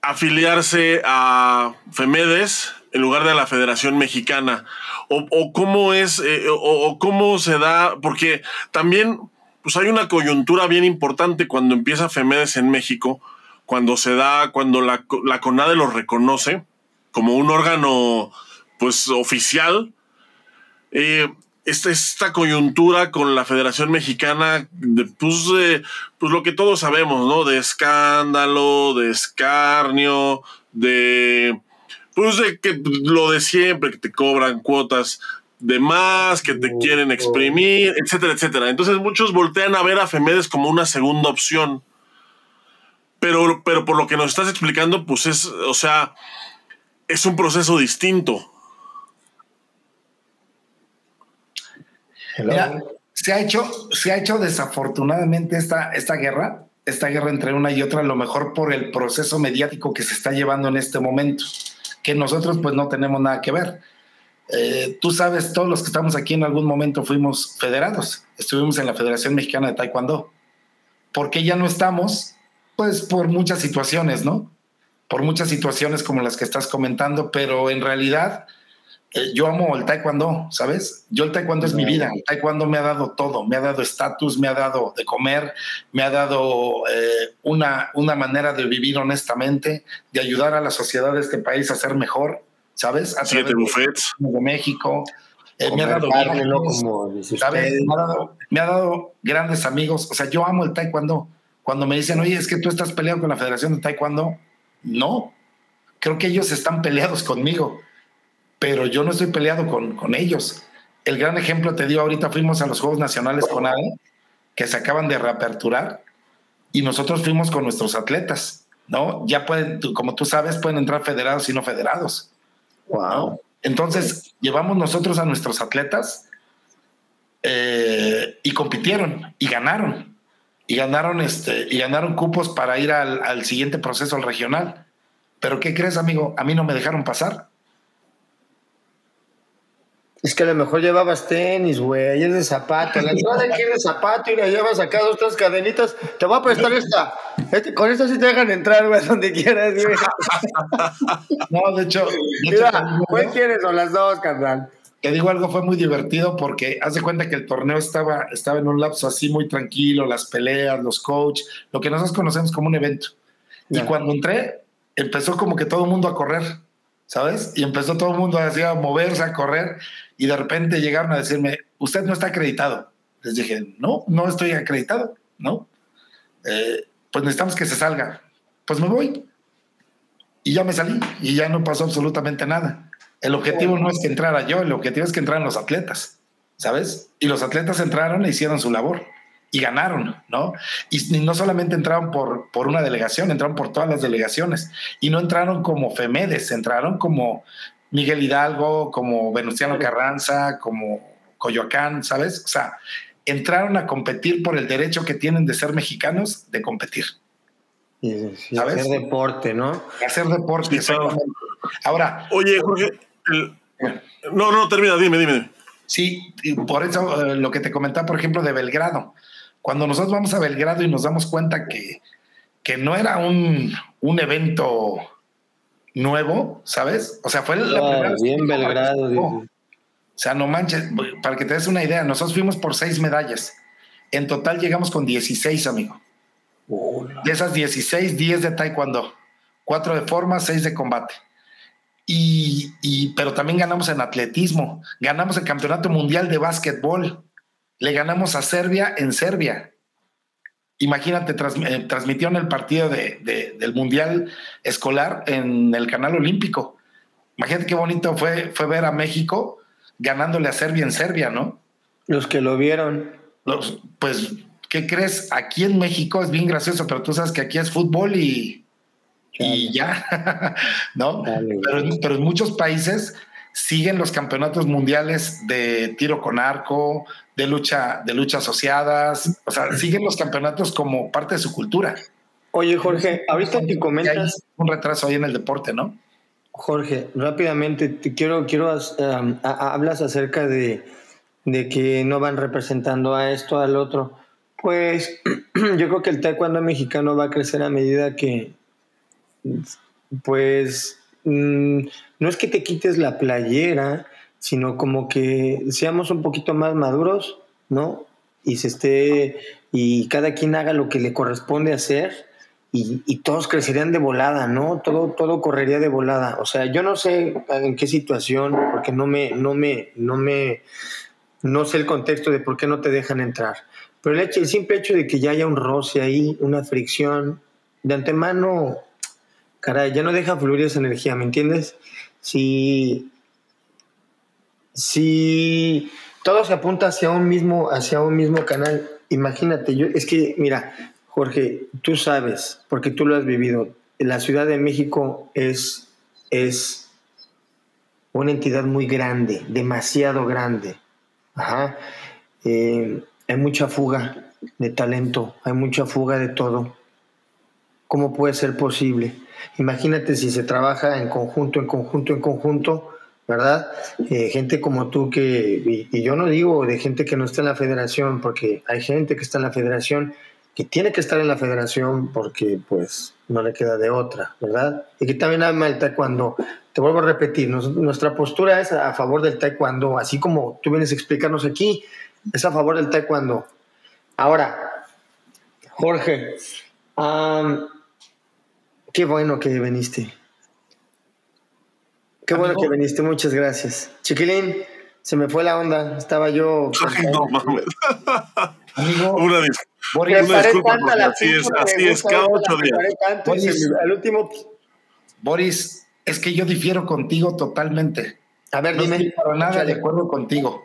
afiliarse a FEMEDES en lugar de a la Federación Mexicana? ¿O, cómo es, eh, o, cómo se da? Porque también pues hay una coyuntura bien importante cuando empieza FEMEDES en México, cuando se da, cuando la, la CONADE lo reconoce como un órgano pues oficial. Eh, esta, esta coyuntura con la Federación Mexicana, de, pues, pues lo que todos sabemos, ¿no? De escándalo, de escarnio, de. Pues de que lo de siempre, que te cobran cuotas de más, que te quieren exprimir, etcétera, etcétera. Entonces muchos voltean a ver a Femedes como una segunda opción. Pero, pero por lo que nos estás explicando, pues es, o sea, es un proceso distinto. se ha hecho, se ha hecho desafortunadamente esta, esta guerra, esta guerra entre una y otra, a lo mejor por el proceso mediático que se está llevando en este momento, que nosotros pues no tenemos nada que ver. Eh, tú sabes, todos los que estamos aquí en algún momento fuimos federados, estuvimos en la Federación Mexicana de Taekwondo. ¿Por qué ya no estamos? Pues por muchas situaciones, ¿no? Por muchas situaciones como las que estás comentando, pero en realidad eh, yo amo el taekwondo, ¿sabes? Yo el taekwondo es mi vida. El taekwondo me ha dado todo, me ha dado estatus, me ha dado de comer, me ha dado eh, una, una manera de vivir honestamente, de ayudar a la sociedad de este país a ser mejor, ¿sabes? A Siete buffets. De México. Eh, me, ha dado me, ha dado, grandes amigos. O sea, yo amo el taekwondo. Cuando me dicen, oye, es que tú estás peleado con la Federación de Taekwondo, no. Creo que ellos están peleados conmigo pero yo no estoy peleado con, con ellos. El gran ejemplo te digo, ahorita fuimos a los Juegos Nacionales con ADE, que se acaban de reaperturar, y nosotros fuimos con nuestros atletas, ¿no? Ya pueden, como tú sabes, pueden entrar federados y no federados. Wow. Entonces, llevamos nosotros a nuestros atletas eh, y compitieron y ganaron. Y ganaron, este, y ganaron cupos para ir al, al siguiente proceso, al regional. Pero ¿qué crees, amigo? A mí no me dejaron pasar. Es que a lo mejor llevabas tenis, güey, es de zapato. La entrada aquí es de zapato y la llevas acá dos, tres cadenitas. Te voy a prestar esta. Este, con esta sí te dejan entrar, güey, donde quieras, güey. No, de hecho. Mira, ¿cuál quieres o las dos, carnal? Te digo algo, fue muy divertido porque haz de cuenta que el torneo estaba, estaba en un lapso así muy tranquilo, las peleas, los coach, lo que nosotros conocemos como un evento. Y cuando entré, empezó como que todo el mundo a correr, ¿sabes? Y empezó todo el mundo así a moverse, a correr y de repente llegaron a decirme, usted no está acreditado. Les dije, no, no estoy acreditado, ¿no? Eh, pues necesitamos que se salga. Pues me voy. y ya me salí y ya no pasó absolutamente nada. El objetivo no es que entrara yo, el objetivo es que entraran los atletas, ¿sabes? Y los atletas entraron e hicieron su labor y ganaron, ¿no? Y, no solamente entraron por, por una delegación, entraron por todas las delegaciones y no entraron como Femedes, entraron como Miguel Hidalgo, como Venustiano Carranza, como Coyoacán, ¿sabes? O sea, entraron a competir por el derecho que tienen de ser mexicanos de competir. Y, hacer deporte, ¿no? Hacer deporte, Ahora. Oye, Jorge. No, no, termina, dime, dime. Sí, por eso eh, lo que te comentaba, por ejemplo, de Belgrado. Cuando nosotros vamos a Belgrado y nos damos cuenta que, que no era un, un evento nuevo, ¿sabes? O sea, fue la ah, primera Bien Belgrado. O sea, no manches, para que te des una idea, nosotros fuimos por seis medallas. En total llegamos con 16, amigo. De esas 16, 10 de taekwondo, 4 de forma, 6 de combate. Y, y, pero también ganamos en atletismo, ganamos el campeonato mundial de básquetbol, le ganamos a Serbia en Serbia. Imagínate, eh, transmitieron el partido de, del mundial escolar en el canal olímpico. Imagínate qué bonito fue, fue ver a México ganándole a Serbia en Serbia, ¿no? Los que lo vieron. Los, pues ¿qué crees? Aquí en México es bien gracioso, pero tú sabes que aquí es fútbol y, y ya, ¿no? pero, en muchos países siguen los campeonatos mundiales de tiro con arco, de lucha, de lucha asociadas, o sea, siguen los campeonatos como parte de su cultura. Oye, Jorge, ahorita que comentas... Un retraso ahí en el deporte, ¿no? Jorge, rápidamente, te quiero, quiero, um, hablas acerca de, de que no van representando a esto, al otro. Pues yo creo que el taekwondo mexicano va a crecer a medida que, pues, mm, no es que te quites la playera, sino como que seamos un poquito más maduros, ¿no? Y se esté, y cada quien haga lo que le corresponde hacer. Y, todos crecerían de volada, ¿no? Todo, todo correría de volada. O sea, yo no sé en qué situación, porque no me, no me, no me, no sé el contexto de por qué no te dejan entrar. Pero el, hecho, el simple hecho de que ya haya un roce ahí, una fricción, de antemano, caray, ya no deja fluir esa energía, ¿me entiendes? Si, si todo se apunta hacia un mismo, hacia un mismo canal, imagínate, yo, es que, mira, Jorge, tú sabes, porque tú lo has vivido, la Ciudad de México es, es una entidad muy grande, demasiado grande. Ajá. Eh, hay mucha fuga de talento, hay mucha fuga de todo. ¿Cómo puede ser posible? Imagínate si se trabaja en conjunto, en conjunto, en conjunto, ¿verdad? Eh, gente como tú que, y, yo no digo de gente que no está en la federación, porque hay gente que está en la federación que tiene que estar en la federación porque pues no le queda de otra, ¿verdad? Y que también ama el taekwondo. Te vuelvo a repetir, nuestra postura es a favor del taekwondo, así como tú vienes a explicarnos aquí, es a favor del taekwondo. Ahora, Jorge, qué bueno que viniste. Qué bueno que viniste, muchas gracias. Chiquilín, se me fue la onda, estaba yo... no mames. una, disculpa, así es, así es, cada ocho días. Boris, último... Boris, es que yo difiero contigo totalmente. A ver, dime. Estoy para nada de acuerdo contigo.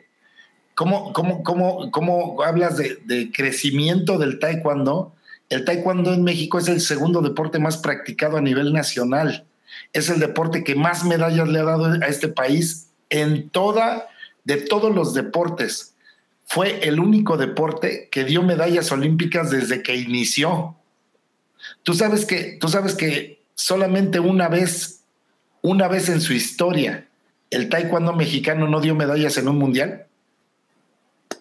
¿Cómo, cómo, cómo, cómo hablas de, crecimiento del taekwondo? El taekwondo en México es el segundo deporte más practicado a nivel nacional. Es el deporte que más medallas le ha dado a este país en toda, de todos los deportes. Fue el único deporte que dio medallas olímpicas desde que inició. Tú sabes que, tú sabes que solamente una vez, una vez en su historia, el taekwondo mexicano no dio medallas en un mundial.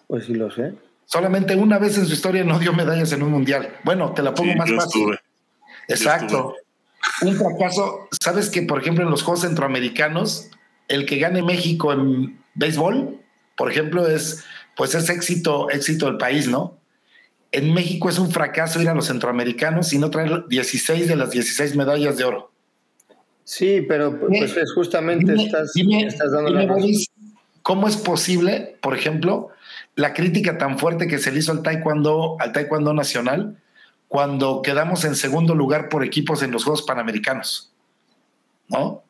Pues sí lo sé. Solamente una vez en su historia no dio medallas en un mundial. Bueno, te la pongo más fácil. Exacto. Un fracaso. ¿Sabes que, por ejemplo, en los Juegos Centroamericanos, el que gane México en béisbol, por ejemplo, es pues es éxito, éxito del país, ¿no? En México es un fracaso ir a los centroamericanos y no traer 16 de las 16 medallas de oro. Sí, pero pues justamente estás, dando la ¿Cómo es posible, por ejemplo, la crítica tan fuerte que se le hizo al taekwondo, al taekwondo nacional cuando quedamos en segundo lugar por equipos en los Juegos Panamericanos. ¿no?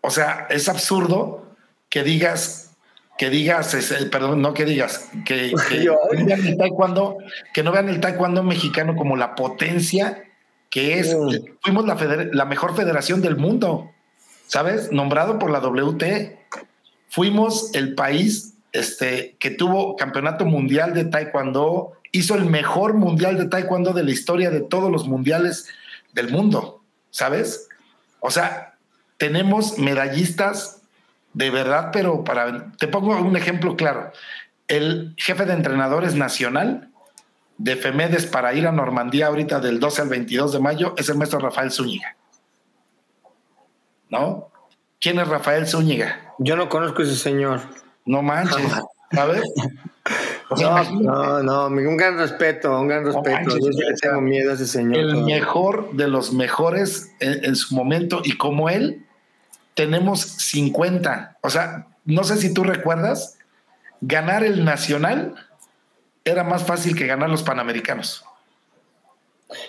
O sea, es absurdo que digas, que digas, perdón, no que digas, que, no vean el taekwondo, que no vean el taekwondo mexicano como la potencia que es. Fuimos la, la mejor federación del mundo, ¿sabes? Nombrado por la WT. Fuimos el país este, que tuvo campeonato mundial de taekwondo, hizo el mejor mundial de taekwondo de la historia de todos los mundiales del mundo, ¿sabes? O sea, tenemos medallistas de verdad, pero para, te pongo un ejemplo claro. El jefe de entrenadores nacional de FEMEDES para ir a Normandía ahorita del 12 al 22 de mayo es el maestro Rafael Zúñiga. ¿No? ¿Quién es Rafael Zúñiga? Yo no conozco a ese señor. No manches, ¿sabes? No, no, un gran respeto, un gran respeto. Yo tengo miedo a ese señor. El mejor de los mejores en, su momento y como él, tenemos 50. O sea, no sé si tú recuerdas, ganar el nacional era más fácil que ganar los panamericanos.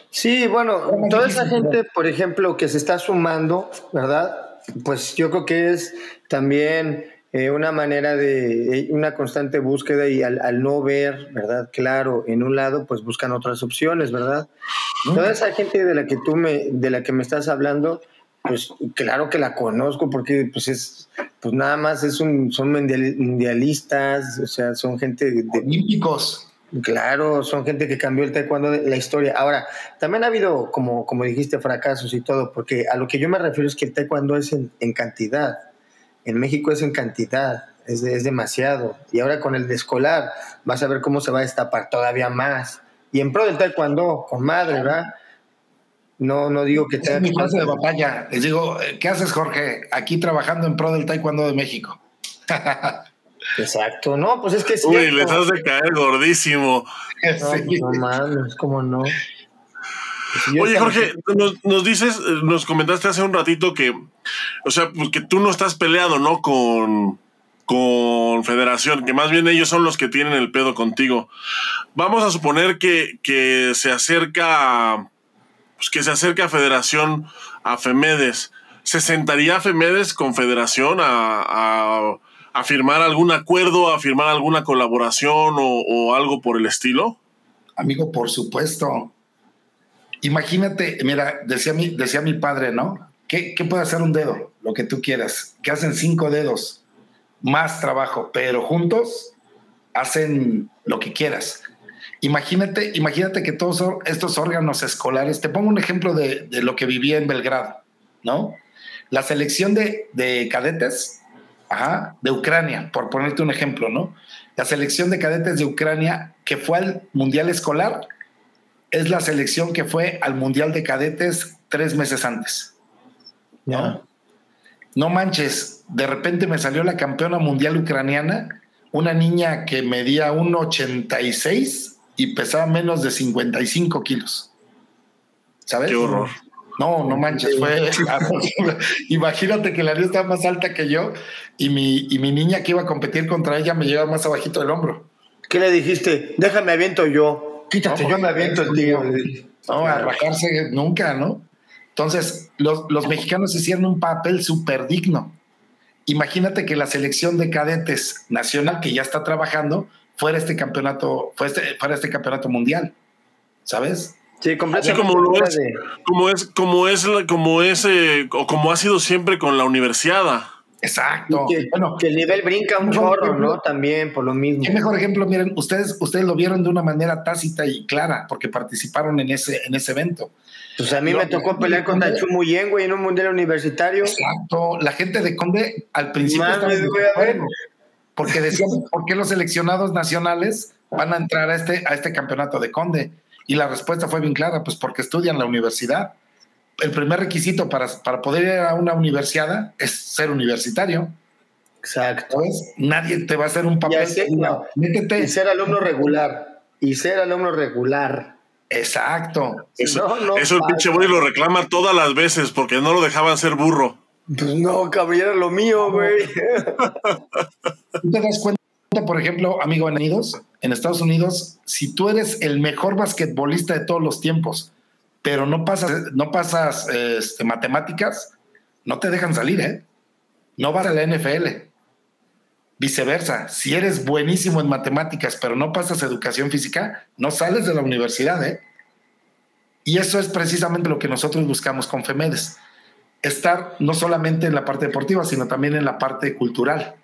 Sí, bueno, toda esa gente, por ejemplo, que se está sumando, ¿verdad? Pues yo creo que es también eh, una manera de, eh, una constante búsqueda y al, no ver, ¿verdad? Claro, en un lado, pues buscan otras opciones, ¿verdad? Toda esa gente de la que tú me, de la que me estás hablando, pues claro que la conozco porque pues es, pues nada más es un, son mundialistas, o sea, son gente de, olímpicos. Claro, son gente que cambió el taekwondo de la historia. Ahora, también ha habido, como, como dijiste, fracasos y todo, porque a lo que yo me refiero es que el taekwondo es en cantidad. En México es en cantidad, es, es demasiado. Y ahora con el de escolar vas a ver cómo se va a destapar todavía más. Y en pro del taekwondo, con madre, ¿verdad? No, no digo que Es mi clase de batalla. Les digo, ¿qué haces, Jorge? Aquí trabajando en pro del taekwondo de México. Exacto, no, pues es que sí. Uy, les hace caer gordísimo. No, no mames, cómo no. Oye, Jorge, nos, dices, nos comentaste hace un ratito que, o sea, porque tú no estás peleado, ¿no? Con, con Federación, que más bien ellos son los que tienen el pedo contigo. Vamos a suponer que, que se acerca, pues que se acerca a Federación a Femedes. ¿Se sentaría Femedes con Federación a, a, firmar algún acuerdo, a firmar alguna colaboración o, o algo por el estilo? Amigo, por supuesto. Imagínate, mira, decía mi, decía mi padre, ¿no? ¿Qué, puede hacer un dedo? Lo que tú quieras. Que hacen cinco dedos, más trabajo, pero juntos hacen lo que quieras. Imagínate, imagínate que todos estos órganos escolares, te pongo un ejemplo de, lo que vivía en Belgrado, ¿no? La selección de, de cadetes de Ucrania, por ponerte un ejemplo, ¿no? La selección de cadetes de Ucrania que fue al Mundial Escolar es la selección que fue al Mundial de Cadetes tres meses antes. ¿no? No manches, de repente me salió la campeona mundial ucraniana, una niña que medía 1,86 y pesaba menos de 55 kilos. ¿Sabes? Qué horror. No, no manches, fue. Imagínate que la niña estaba más alta que yo y mi, y mi niña que iba a competir contra ella me llevaba más abajito del hombro. ¿Qué le dijiste? Déjame aviento yo. Quítate, yo me aviento el tío. No, a rajarse nunca, ¿no? Entonces, los, los mexicanos hicieron un papel súper digno. Imagínate que la selección de cadetes nacional que ya está trabajando fuera este campeonato, fuera este, fuera este campeonato mundial, ¿sabes? Sí, completamente. como, lo es, como es, como es, como es, eh, o como ha sido siempre con la universidad. Exacto. Que, bueno, que el nivel brinca un chorro, ¿no? También por lo mismo. Qué mejor ejemplo, miren, ustedes, ustedes lo vieron de una manera tácita y clara, porque participaron en ese, en ese evento. Pues a mí me tocó pelear contra Chumuyen, güey, en un mundial universitario. Exacto. La gente de Conde al principio estaba porque decían, ¿por qué los seleccionados nacionales van a entrar a este, a este campeonato de Conde? Y la respuesta fue bien clara, pues porque estudian la universidad el primer requisito para, para poder ir a una universidad es ser universitario. Exacto. Nadie te va a hacer un papel. Y ser alumno regular. Y ser alumno regular. Exacto. Eso, eso el pinche Boy lo reclama todas las veces porque no lo dejaban ser burro. Pues no, caballero, lo mío, güey. te das cuenta, por ejemplo, amigo Unidos, en Estados Unidos, si tú eres el mejor basquetbolista de todos los tiempos, pero no pasas, no pasas este, matemáticas, no te dejan salir, ¿eh? No vas a la NFL. Viceversa, si eres buenísimo en matemáticas, pero no pasas educación física, no sales de la universidad, ¿eh? Y eso es precisamente lo que nosotros buscamos con FEMEDES. Estar no solamente en la parte deportiva, sino también en la parte cultural.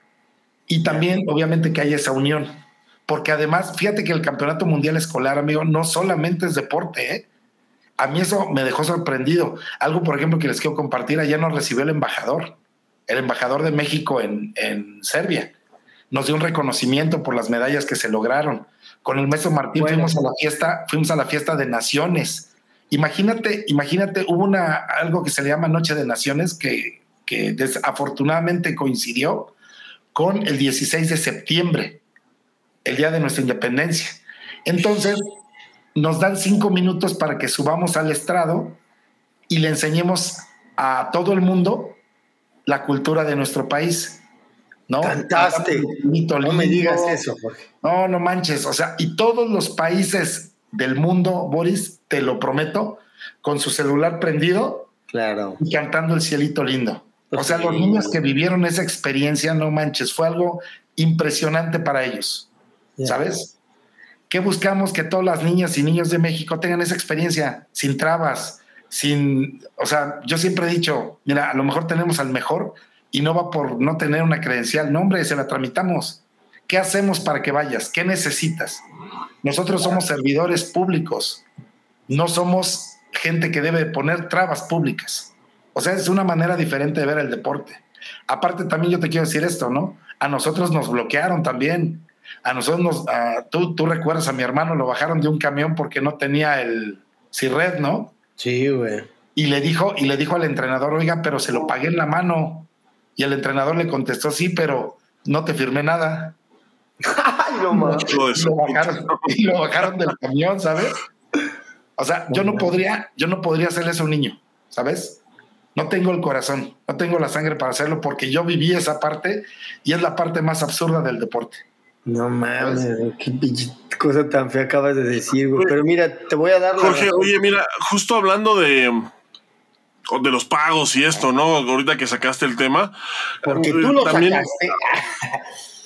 Y también, obviamente, que haya esa unión. Porque además, fíjate que el Campeonato Mundial Escolar, amigo, no solamente es deporte, ¿eh? A mí eso me dejó sorprendido. Algo, por ejemplo, que les quiero compartir, allá nos recibió el embajador, el embajador de México en, en Serbia nos dio un reconocimiento por las medallas que se lograron. Con el maestro Martín fuimos a la fiesta, fuimos a la fiesta de naciones. Imagínate, imagínate, hubo una, algo que se le llama Noche de Naciones que, que desafortunadamente coincidió con el 16 de septiembre, el día de nuestra independencia. Entonces, nos dan cinco minutos para que subamos al estrado y le enseñemos a todo el mundo la cultura de nuestro país. ¿no? Cantaste. no me digas eso, No, no manches. O sea, y todos los países del mundo, Boris, te lo prometo, con su celular prendido claro. y cantando el cielito lindo. o sea, los niños que vivieron esa experiencia, no manches, fue algo impresionante para ellos. ¿Sabes? ¿Qué buscamos? Que todas las niñas y niños de México tengan esa experiencia sin trabas, sin, o sea, yo siempre he dicho, mira, a lo mejor tenemos al mejor, y no va por no tener una credencial. No, hombre, se la tramitamos. ¿Qué hacemos para que vayas? ¿Qué necesitas? Nosotros somos servidores públicos, no somos gente que debe poner trabas públicas. O sea, es una manera diferente de ver el deporte. Aparte, también yo te quiero decir esto, ¿no? A nosotros nos bloquearon también. A nosotros nos, tú, tú recuerdas a mi hermano, lo bajaron de un camión porque no tenía el CIRRED, ¿no? Sí, güey. Y le dijo, y le dijo al entrenador, oiga, pero se lo pagué en la mano. Y el entrenador le contestó, sí, pero no te firmé nada. Ay, no, y, lo bajaron, y lo bajaron del camión, ¿sabes? O sea, yo no podría, yo no podría hacerle eso a un niño, ¿sabes? No tengo el corazón, no tengo la sangre para hacerlo porque yo viví esa parte y es la parte más absurda del deporte. No mames, qué cosa tan fea acabas de decir, güey. Pero mira, te voy a dar. Jorge, oye, mira, justo hablando de, de los pagos y esto, ¿no? Ahorita que sacaste el tema. Porque tú lo sacaste.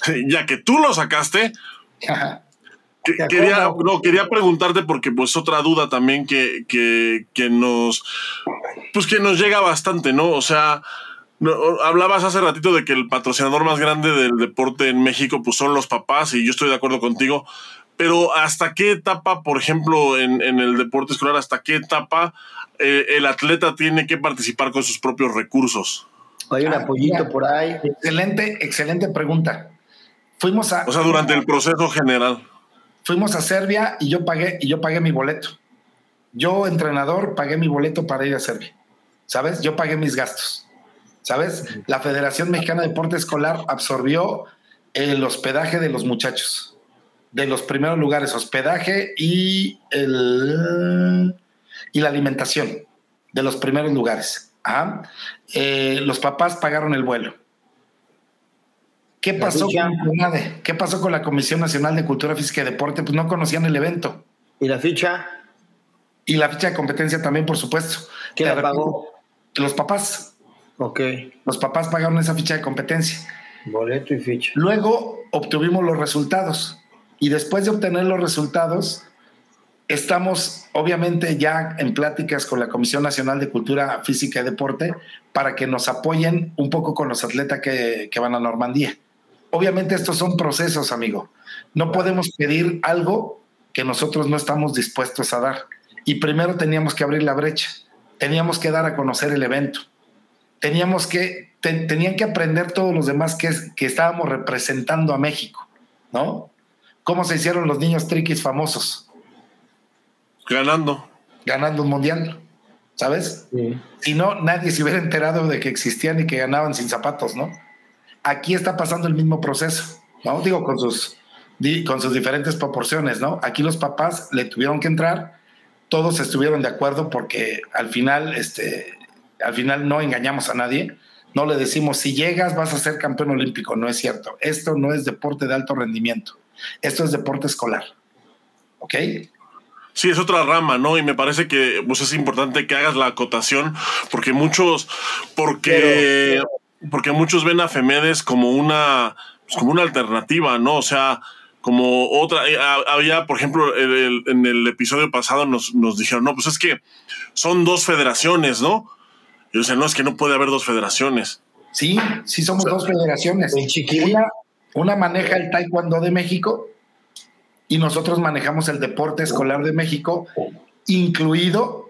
ya que tú lo sacaste. quería, no, quería preguntarte porque pues otra duda también que, que, que nos pues que nos llega bastante, ¿no? O sea, hablabas hace ratito de que el patrocinador más grande del deporte en México pues son los papás y yo estoy de acuerdo contigo, pero ¿hasta qué etapa, por ejemplo, en, en el deporte escolar, hasta qué etapa eh, el atleta tiene que participar con sus propios recursos? Hay un apoyito por ahí. Excelente, excelente pregunta. Fuimos a. O sea, durante el proceso general. Fuimos a Serbia y yo pagué, y yo pagué mi boleto. Yo, entrenador, pagué mi boleto para ir a Serbia. ¿Sabes? Yo pagué mis gastos. ¿Sabes? La Federación Mexicana de Deporte Escolar absorbió el hospedaje de los muchachos. De los primeros lugares, hospedaje y el y la alimentación de los primeros lugares. Eh, los papás pagaron el vuelo. ¿Qué pasó, con, ¿Qué pasó con la Comisión Nacional de Cultura Física y Deporte? Pues no conocían el evento. ¿Y la ficha? Y la ficha de competencia también, por supuesto. ¿Quién la pagó? Los papás. Ok. Los papás pagaron esa ficha de competencia. Boleto y ficha. Luego obtuvimos los resultados. Y después de obtener los resultados, Estamos obviamente ya en pláticas con la Comisión Nacional de Cultura Física y Deporte para que nos apoyen un poco con los atletas que, van a Normandía. Obviamente estos son procesos, amigo. No podemos pedir algo que nosotros no estamos dispuestos a dar. Y primero teníamos que abrir la brecha, teníamos que dar a conocer el evento, teníamos que, tenían que aprender todos los demás que, que estábamos representando a México, ¿no? ¿Cómo se hicieron los niños triquis famosos? Ganando. Ganando un mundial, ¿sabes? Si no, nadie se hubiera enterado de que existían y que ganaban sin zapatos, ¿no? Aquí está pasando el mismo proceso, ¿no? Digo, con sus, con sus diferentes proporciones, ¿no? Aquí los papás le tuvieron que entrar, todos estuvieron de acuerdo porque al final, este, al final no engañamos a nadie, no le decimos si llegas vas a ser campeón olímpico, no es cierto. Esto no es deporte de alto rendimiento, esto es deporte escolar, ¿ok? Sí, es otra rama, ¿no? Y me parece que pues, es importante que hagas la acotación, porque muchos, porque, porque muchos ven a Femedes como una, pues, como una alternativa, ¿no? O sea, como otra, eh, había, por ejemplo, en el episodio pasado nos, nos dijeron, no, pues es que son dos federaciones, ¿no? Y yo decía, no, es que no puede haber dos federaciones. Sí, sí somos dos federaciones. Una, una maneja el Taekwondo de México y nosotros manejamos el deporte escolar de México, incluido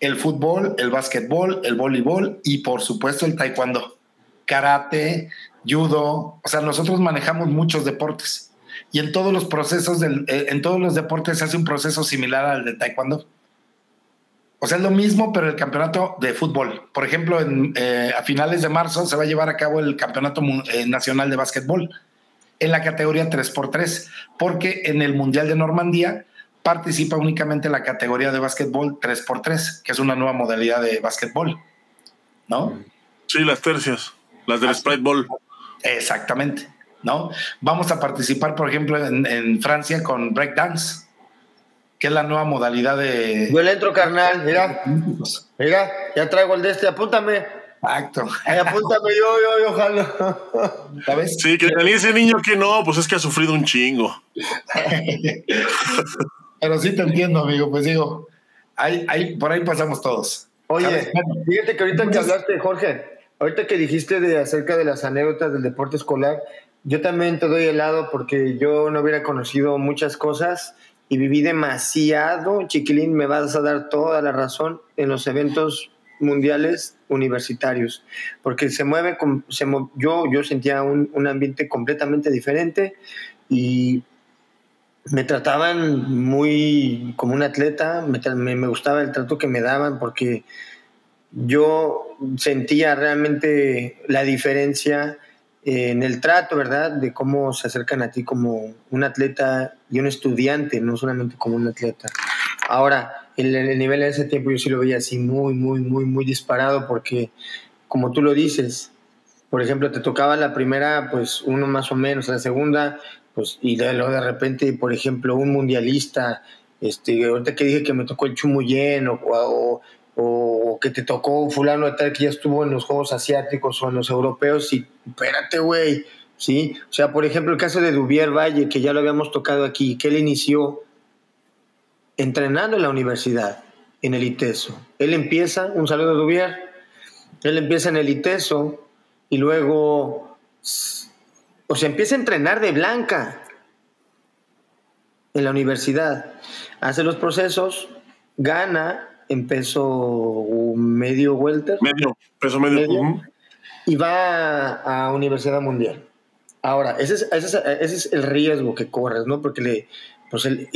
el fútbol, el básquetbol, el voleibol y por supuesto el taekwondo, karate, judo, o sea, nosotros manejamos muchos deportes y en todos los procesos del, eh, en todos los deportes se hace un proceso similar al de taekwondo. O sea, es lo mismo, pero el campeonato de fútbol. Por ejemplo, eh, a finales de marzo se va a llevar a cabo el campeonato eh, nacional de básquetbol en la categoría 3x3, porque en el Mundial de Normandía participa únicamente la categoría de básquetbol 3x3, que es una nueva modalidad de básquetbol, ¿no? Sí, las tercias, las del Sprite Ball. Exactamente, ¿no? Vamos a participar, por ejemplo, en, Francia con breakdance, que es la nueva modalidad de... Yo le entro, carnal, mira, mira, ya traigo el de este, apúntame. Exacto. Ay, apúntame yo, yo, yo, ojalá. ¿Sabes? Sí, que le ese niño que no, pues es que ha sufrido un chingo. Pero sí te entiendo, amigo. Pues digo, ahí, por ahí pasamos todos. Oye, fíjate que ahorita que hablaste, Jorge, ahorita que dijiste de acerca de las anécdotas del deporte escolar, yo también te doy helado porque yo no hubiera conocido muchas cosas y viví demasiado, chiquilín, me vas a dar toda la razón en los eventos mundiales universitarios, porque se mueve, se, yo, yo sentía un, un, ambiente completamente diferente y me trataban muy como un atleta, me, me, gustaba el trato que me daban porque yo sentía realmente la diferencia en el trato, ¿verdad? De cómo se acercan a ti como un atleta y un estudiante, no solamente como un atleta. Ahora, el, el nivel de ese tiempo yo sí lo veía así muy, muy, muy, muy disparado porque, como tú lo dices, por ejemplo, te tocaba la primera, pues uno más o menos, la segunda, pues, y luego de repente, por ejemplo, un mundialista, este, ahorita que dije que me tocó el Chumuyén o, o, o que te tocó fulano de tal que ya estuvo en los Juegos Asiáticos o en los europeos y espérate, güey, ¿sí? O sea, por ejemplo, el caso de Dubier Valle, que ya lo habíamos tocado aquí, que él inició entrenando en la universidad, en el ITESO. Él empieza, un saludo a Dubier, él empieza en el ITESO y luego, o sea, empieza a entrenar de blanca en la universidad. Hace los procesos, gana en peso medio welter. Medio, peso medio. Y va a, Universidad Mundial. Ahora, ese es, ese, ese es, el riesgo que corres, ¿no? Porque le, pues él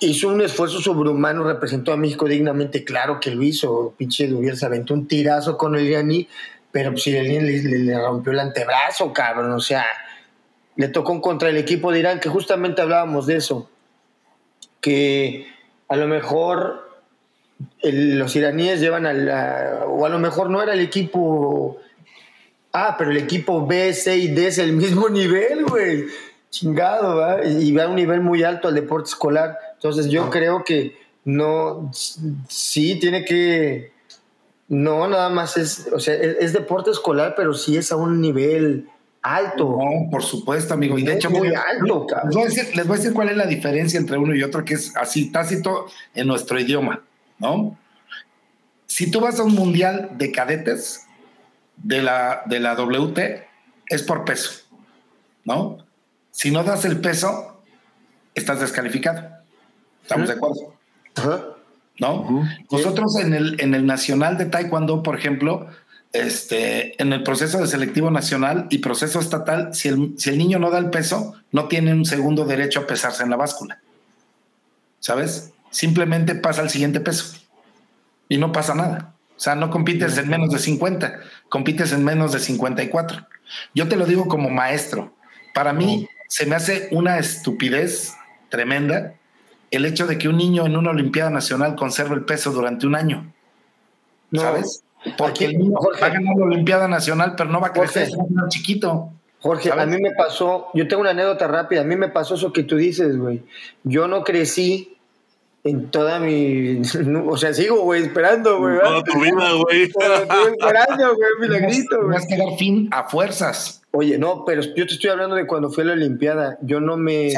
hizo un esfuerzo sobrehumano, representó a México dignamente, claro que lo hizo, pinche Duvier se aventó un tirazo con el iraní, pero si pues, le, le, rompió el antebrazo, cabrón, o sea, le tocó contra el equipo de Irán, que justamente hablábamos de eso, que a lo mejor los iraníes llevan a la, o a lo mejor no era el equipo Ah, pero el equipo B, C y D es el mismo nivel, güey chingado, ¿va? Y va a un nivel muy alto al deporte escolar. Entonces yo creo que no, sí tiene que, no, nada más es, o sea, es, deporte escolar, pero sí es a un nivel alto. No, por supuesto, amigo. Y de hecho, muy alto. Les voy, a decir, les voy a decir cuál es la diferencia entre uno y otro, que es así tácito en nuestro idioma, ¿no? Si tú vas a un mundial de cadetes de la, de la WT, es por peso, ¿no? Si no das el peso, estás descalificado. ¿Estamos de acuerdo? ¿No? Nosotros en el, en el Nacional de Taekwondo, por ejemplo, este, en el proceso de selectivo nacional y proceso estatal, si el, si el niño no da el peso, no tiene un segundo derecho a pesarse en la báscula. ¿Sabes? Simplemente pasa al siguiente peso y no pasa nada. O sea, no compites en menos de 50, compites en menos de 54. Yo te lo digo como maestro. Para mí, se me hace una estupidez tremenda el hecho de que un niño en una Olimpiada Nacional conserve el peso durante un año. ¿Sabes? Porque el niño va a ganar la Olimpiada Nacional, pero no va a crecer, es un chiquito. Jorge, a mí me pasó, yo tengo una anécdota rápida, a mí me pasó eso que tú dices, güey. Yo no crecí en toda mi. O sea, sigo, güey, esperando, güey. Toda tu vida, güey. Estoy esperando, güey, milagrito, güey. Tienes que dar fin a fuerzas. Oye, no, pero yo te estoy hablando de cuando fue la Olimpiada. Yo no me.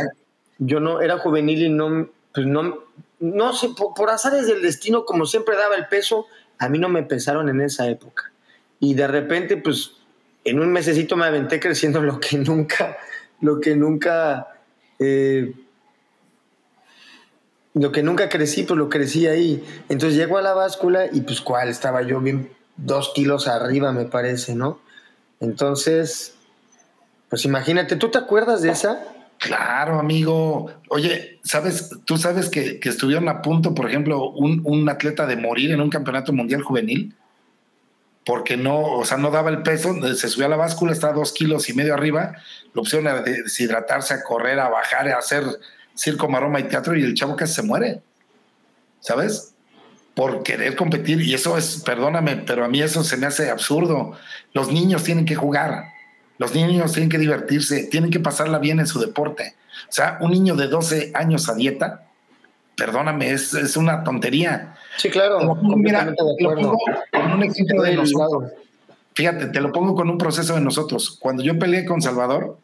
Yo no. Era juvenil y no. Pues no. No sé, por, por azares del destino, como siempre daba el peso, a mí no me pesaron en esa época. Y de repente, pues, en un mesecito me aventé creciendo lo que nunca. Lo que nunca. Eh, lo que nunca crecí, pues lo crecí ahí. Entonces llego a la báscula y pues cuál, estaba yo bien dos kilos arriba, me parece, ¿no? Entonces, pues imagínate, ¿tú te acuerdas de esa? Claro, amigo. Oye, ¿sabes? Tú sabes que, estuvieron a punto, por ejemplo, un, un, atleta de morir en un campeonato mundial juvenil, porque no, o sea, no daba el peso, se subió a la báscula, estaba dos kilos y medio arriba, lo opción a deshidratarse, a correr, a bajar, a hacer circo, maroma y teatro y el chavo casi se muere, ¿sabes? Por querer competir y eso es, perdóname, pero a mí eso se me hace absurdo. Los niños tienen que jugar, los niños tienen que divertirse, tienen que pasarla bien en su deporte. O sea, un niño de 12 años a dieta, perdóname, es, es una tontería. Sí, claro. Mira, lo pongo con un ejemplo de nosotros. Fíjate, te lo pongo con un proceso de nosotros. Cuando yo peleé con Salvador,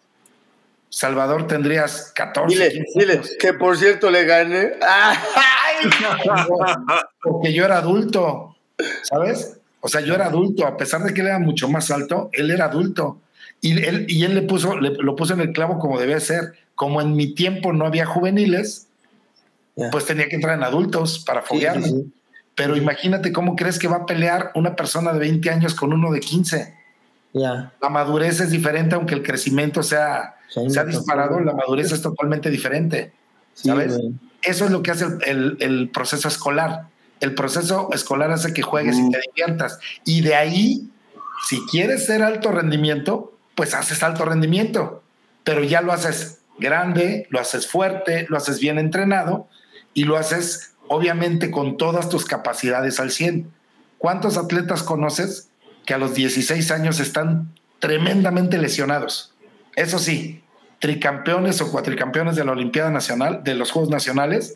Salvador tendrías 14. Dile, dile, que por cierto le gané. Porque yo era adulto, ¿sabes? O sea, yo era adulto, a pesar de que él era mucho más alto, él era adulto. Y él, y él le puso, lo puso en el clavo como debe ser. Como en mi tiempo no había juveniles, pues tenía que entrar en adultos para foguearme. Pero imagínate cómo crees que va a pelear una persona de 20 años con uno de 15. La madurez es diferente, aunque el crecimiento sea se ha disparado, la madurez es totalmente diferente. ¿Sabes? Eso es lo que hace el, proceso escolar. El proceso escolar hace que juegues y te diviertas. Y de ahí, si quieres ser alto rendimiento, pues haces alto rendimiento. Pero ya lo haces grande, lo haces fuerte, lo haces bien entrenado y lo haces obviamente con todas tus capacidades al 100. ¿Cuántos atletas conoces que a los 16 años están tremendamente lesionados? Eso sí, tricampeones o cuatricampeones de la Olimpiada Nacional, de los Juegos Nacionales,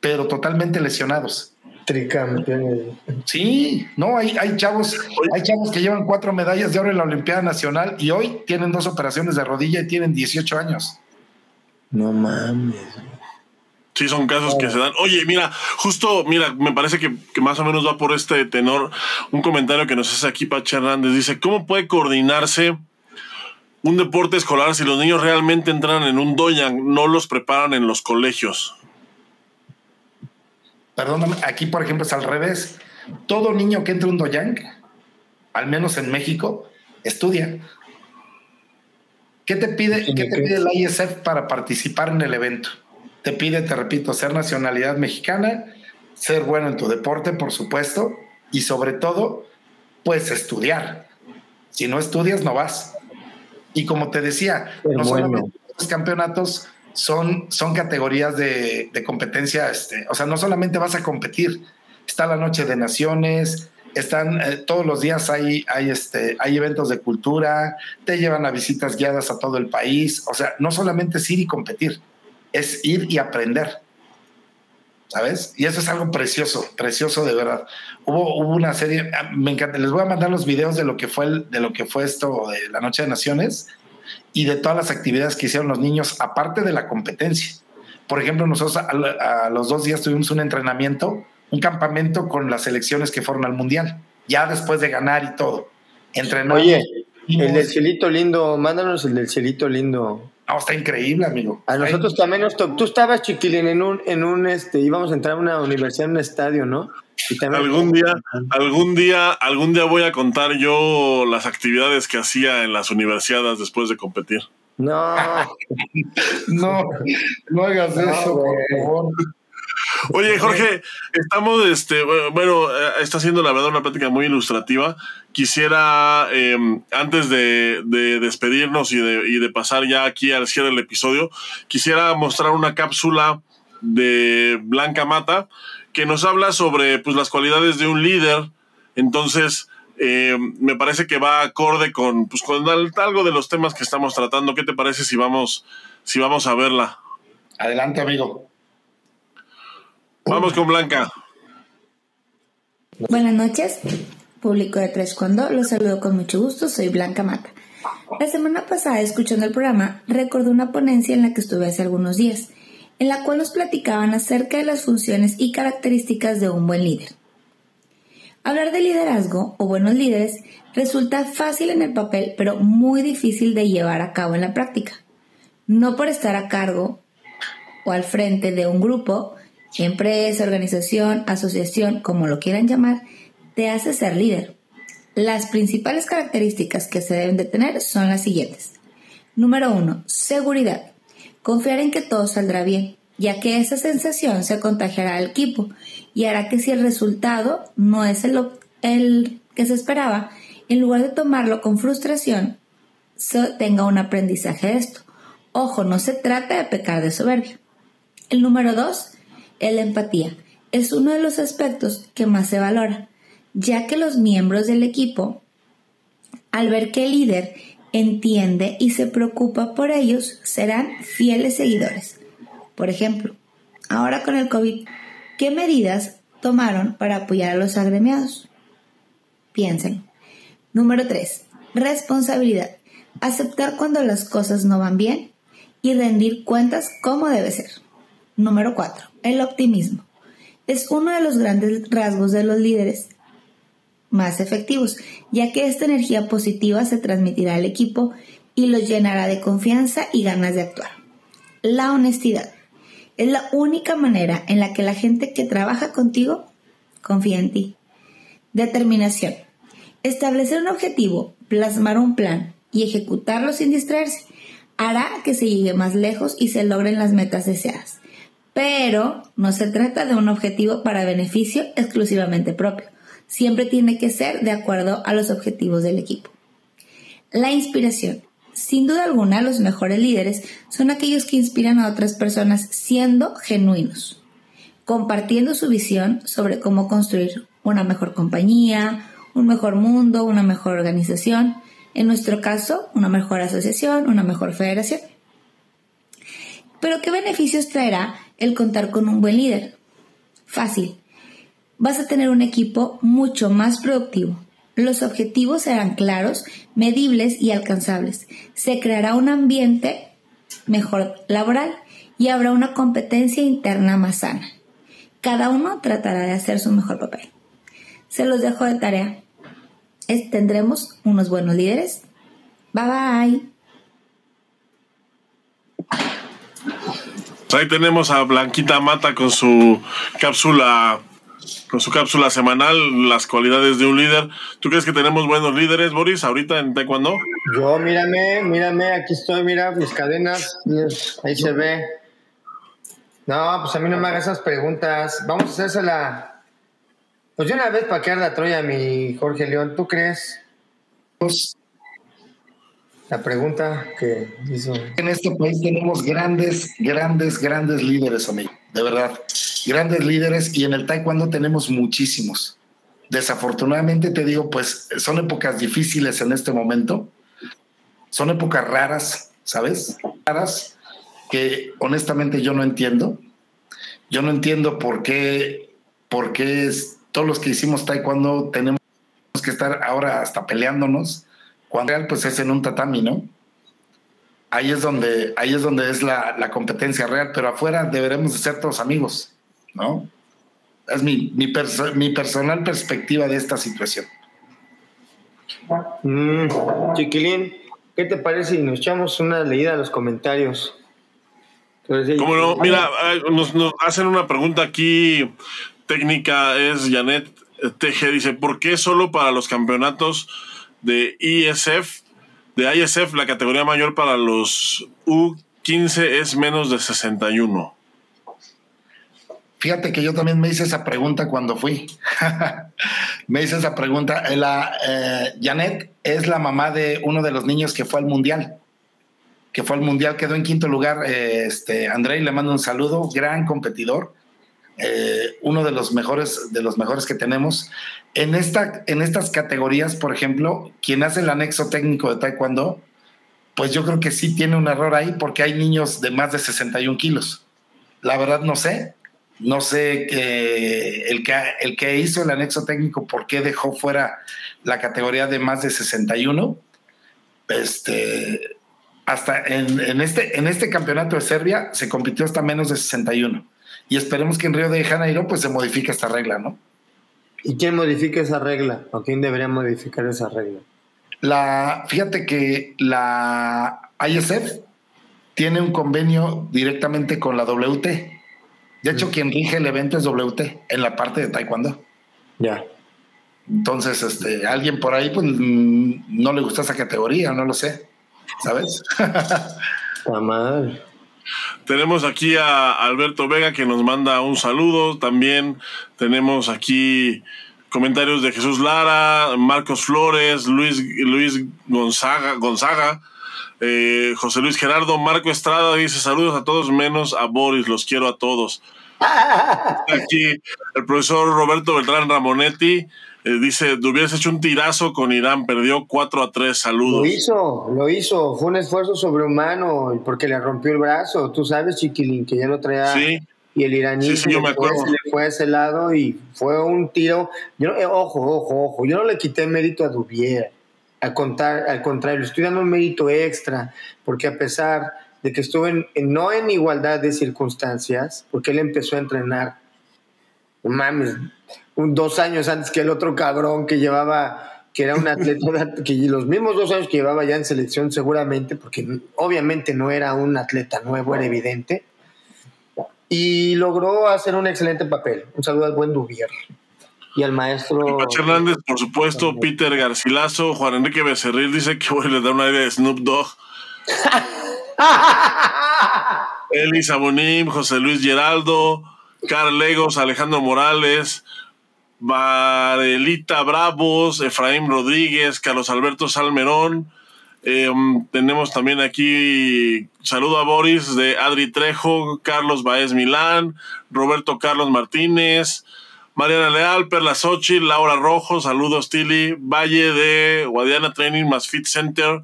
pero totalmente lesionados. Tricampeones. Sí, no, hay, hay chavos, hay chavos que llevan cuatro medallas de oro en la Olimpiada Nacional y hoy tienen dos operaciones de rodilla y tienen 18 años. No mames. Sí, son casos que se dan. Oye, mira, justo, mira, me parece que, que, más o menos va por este tenor un comentario que nos hace aquí Pacha Hernández. Dice, ¿cómo puede coordinarse un deporte escolar si los niños realmente entran en un doyan, no los preparan en los colegios. Perdóname, aquí por ejemplo es al revés. Todo niño que entra en un doyan, al menos en México, estudia. ¿Qué te pide, ¿qué te pide la ISF para participar en el evento? Te pide, te repito, ser nacionalidad mexicana, ser bueno en tu deporte, por supuesto, y sobre todo, pues estudiar. Si no estudias, no vas. Y como te decía, no solamente los campeonatos son, son categorías de, competencia, este, o sea, no solamente vas a competir, está la Noche de Naciones, están eh, todos los días hay, hay, este, hay eventos de cultura, te llevan a visitas guiadas a todo el país, o sea, no solamente es ir y competir, es ir y aprender. ¿Sabes? Y eso es algo precioso, precioso de verdad. Hubo, hubo una serie, ah, me encanta, les voy a mandar los videos de lo que fue el, de lo que fue esto de la Noche de Naciones y de todas las actividades que hicieron los niños, aparte de la competencia. Por ejemplo, nosotros a, los dos días tuvimos un entrenamiento, un campamento con las selecciones que fueron al Mundial, ya después de ganar y todo. Entrenamos. Oye, el del cielito lindo, mándanos el del cielito lindo. No, está increíble, amigo. A nosotros también nos Tú estabas, chiquilín, en un, en un, este, íbamos a entrar a una universidad, en un estadio, ¿no? algún día, algún día, algún día voy a contar yo las actividades que hacía en las universidades después de competir. No, no, no hagas eso, por favor. Oye, Jorge, estamos, este, bueno, eh, está siendo la verdad una plática muy ilustrativa. Quisiera, em, antes de, despedirnos y de, pasar ya aquí al cierre del episodio, quisiera mostrar una cápsula de Blanca Mata que nos habla sobre pues, las cualidades de un líder. Entonces, em, me parece que va acorde con, pues, con algo de los temas que estamos tratando. ¿Qué te parece si vamos, si vamos a verla? Adelante, amigo. Vamos con Blanca. Buenas noches, público de Tres Cuando. Los saludo con mucho gusto. Soy Blanca Mata. La semana pasada, escuchando el programa, recordé una ponencia en la que estuve hace algunos días, en la cual nos platicaban acerca de las funciones y características de un buen líder. Hablar de liderazgo o buenos líderes resulta fácil en el papel, pero muy difícil de llevar a cabo en la práctica. No por estar a cargo o al frente de un grupo, empresa, organización, asociación, como lo quieran llamar, te hace ser líder. Las principales características que se deben de tener son las siguientes. Número uno, seguridad. Confiar en que todo saldrá bien, ya que esa sensación se contagiará al equipo y hará que si el resultado no es el, que se esperaba, en lugar de tomarlo con frustración, se tenga un aprendizaje de esto. Ojo, no se trata de pecar de soberbia. El número dos es la empatía. Es uno de los aspectos que más se valora ya que los miembros del equipo, al ver que el líder entiende y se preocupa por ellos, serán fieles seguidores. Por ejemplo, ahora con el COVID, ¿qué medidas tomaron para apoyar a los agremiados? Piensen. Número 3. Responsabilidad. Aceptar cuando las cosas no van bien y rendir cuentas como debe ser. Número 4. El optimismo. Es uno de los grandes rasgos de los líderes más efectivos, ya que esta energía positiva se transmitirá al equipo y los llenará de confianza y ganas de actuar. La honestidad es la única manera en la que la gente que trabaja contigo confía en ti. Determinación. Establecer un objetivo, plasmar un plan y ejecutarlo sin distraerse hará que se llegue más lejos y se logren las metas deseadas. Pero no se trata de un objetivo para beneficio exclusivamente propio siempre tiene que ser de acuerdo a los objetivos del equipo. La inspiración. Sin duda alguna, los mejores líderes son aquellos que inspiran a otras personas siendo genuinos, compartiendo su visión sobre cómo construir una mejor compañía, un mejor mundo, una mejor organización, en nuestro caso, una mejor asociación, una mejor federación. Pero ¿qué beneficios traerá el contar con un buen líder? Fácil, vas a tener un equipo mucho más productivo. Los objetivos serán claros, medibles y alcanzables. Se creará un ambiente mejor laboral y habrá una competencia interna más sana. Cada uno tratará de hacer su mejor papel. Se los dejo de tarea. tendremos unos buenos líderes. Bye bye. Ahí tenemos a Blanquita Mata con su cápsula con su cápsula semanal, las cualidades de un líder. ¿Tú crees que tenemos buenos líderes, Boris, ahorita en Taekwondo? Yo, mírame, mírame, aquí estoy, mira mis cadenas, ahí se ve. No, pues a mí no me hagas esas preguntas. Vamos a hacérsela. Pues de una vez para que la Troya, mi Jorge León, ¿tú crees? Pues la pregunta que hizo. En este país tenemos grandes, grandes, grandes líderes, amigo. De verdad grandes líderes y en el taekwondo tenemos muchísimos. Desafortunadamente te digo, pues son épocas difíciles en este momento. Son épocas raras, ¿sabes? Raras que honestamente yo no entiendo. Yo no entiendo por qué, por qué todos los que hicimos taekwondo tenemos que estar ahora hasta peleándonos, cuando real pues es en un tatami, ¿no? Ahí es donde, ahí es, donde es la, la competencia real, pero afuera deberemos de ser todos amigos. ¿no? Es mi, mi, personal perspectiva de esta situación. Mm, chiquilín, ¿qué te parece si nos echamos una leída a los comentarios? Como no, mira, nos, hacen una pregunta aquí técnica, es Janet TG, dice, ¿por qué solo para los campeonatos de ISF, de ISF, la categoría mayor para los U15 es menos de 61? Fíjate que yo también me hice esa pregunta cuando fui. me hice esa pregunta. La, eh, Janet es la mamá de uno de los niños que fue al mundial. Que fue al mundial, quedó en quinto lugar. Eh, este, André, le mando un saludo, gran competidor. Uno de los mejores, de los mejores que tenemos. En, esta, en estas categorías, por ejemplo, quien hace el anexo técnico de Taekwondo, pues yo creo que sí tiene un error ahí porque hay niños de más de 61 kilos. La verdad no sé, no sé que el, que el que hizo el anexo técnico, por qué dejó fuera la categoría de más de 61. Este, hasta en, este, en este campeonato de Serbia se compitió hasta menos de 61. Y esperemos que en Río de Janeiro pues se modifique esta regla, ¿no? ¿Y quién modifica esa regla? ¿O quién debería modificar esa regla? La, fíjate que la ISF tiene un convenio directamente con la WT. De hecho, quien rige el evento es WT en la parte de Taekwondo. Ya. Entonces, este, alguien por ahí pues, mm, no le gusta esa categoría, no lo sé. ¿Sabes? Está mal. Tenemos aquí a Alberto Vega que nos manda un saludo. También tenemos aquí comentarios de Jesús Lara, Marcos Flores, Luis, Luis Gonzaga, Gonzaga eh, José Luis Gerardo, Marco Estrada dice saludos a todos menos a Boris, los quiero a todos. Aquí el profesor Roberto Beltrán Ramonetti eh, dice, hubieras hecho un tirazo con Irán, perdió 4 a 3, saludos. Lo hizo, lo hizo, fue un esfuerzo sobrehumano porque le rompió el brazo, tú sabes, Chiquilín, que ya lo traía. Sí. Y el iraní sí, yo me acuerdo. Fue, le fue a ese lado y fue un tiro. Yo, eh, ojo, ojo, ojo, yo no le quité mérito a Dubier al, contar, al contrario, estoy dando un mérito extra, porque a pesar de que estuve en, no en igualdad de circunstancias, porque él empezó a entrenar, mames, un, dos años antes que el otro cabrón que llevaba, que era un atleta, que los mismos dos años que llevaba ya en selección seguramente, porque obviamente no era un atleta nuevo, era evidente, y logró hacer un excelente papel. Un saludo al buen Dubier y al maestro. Pacho Hernández, por supuesto, Peter Garcilaso, Juan Enrique Becerril dice que voy a dar un aire de Snoop Dogg. Elisa Bonim, José Luis Geraldo, Carl Legos, Alejandro Morales, Varelita Bravos, Efraín Rodríguez, Carlos Alberto Salmerón. Em, tenemos también aquí saludo a Boris de Adri Trejo, Carlos Baez Milán, Roberto Carlos Martínez, Mariana Leal, Perla Sochi, Laura Rojo, saludos Tilly, Valle de Guadiana Training más Fit Center.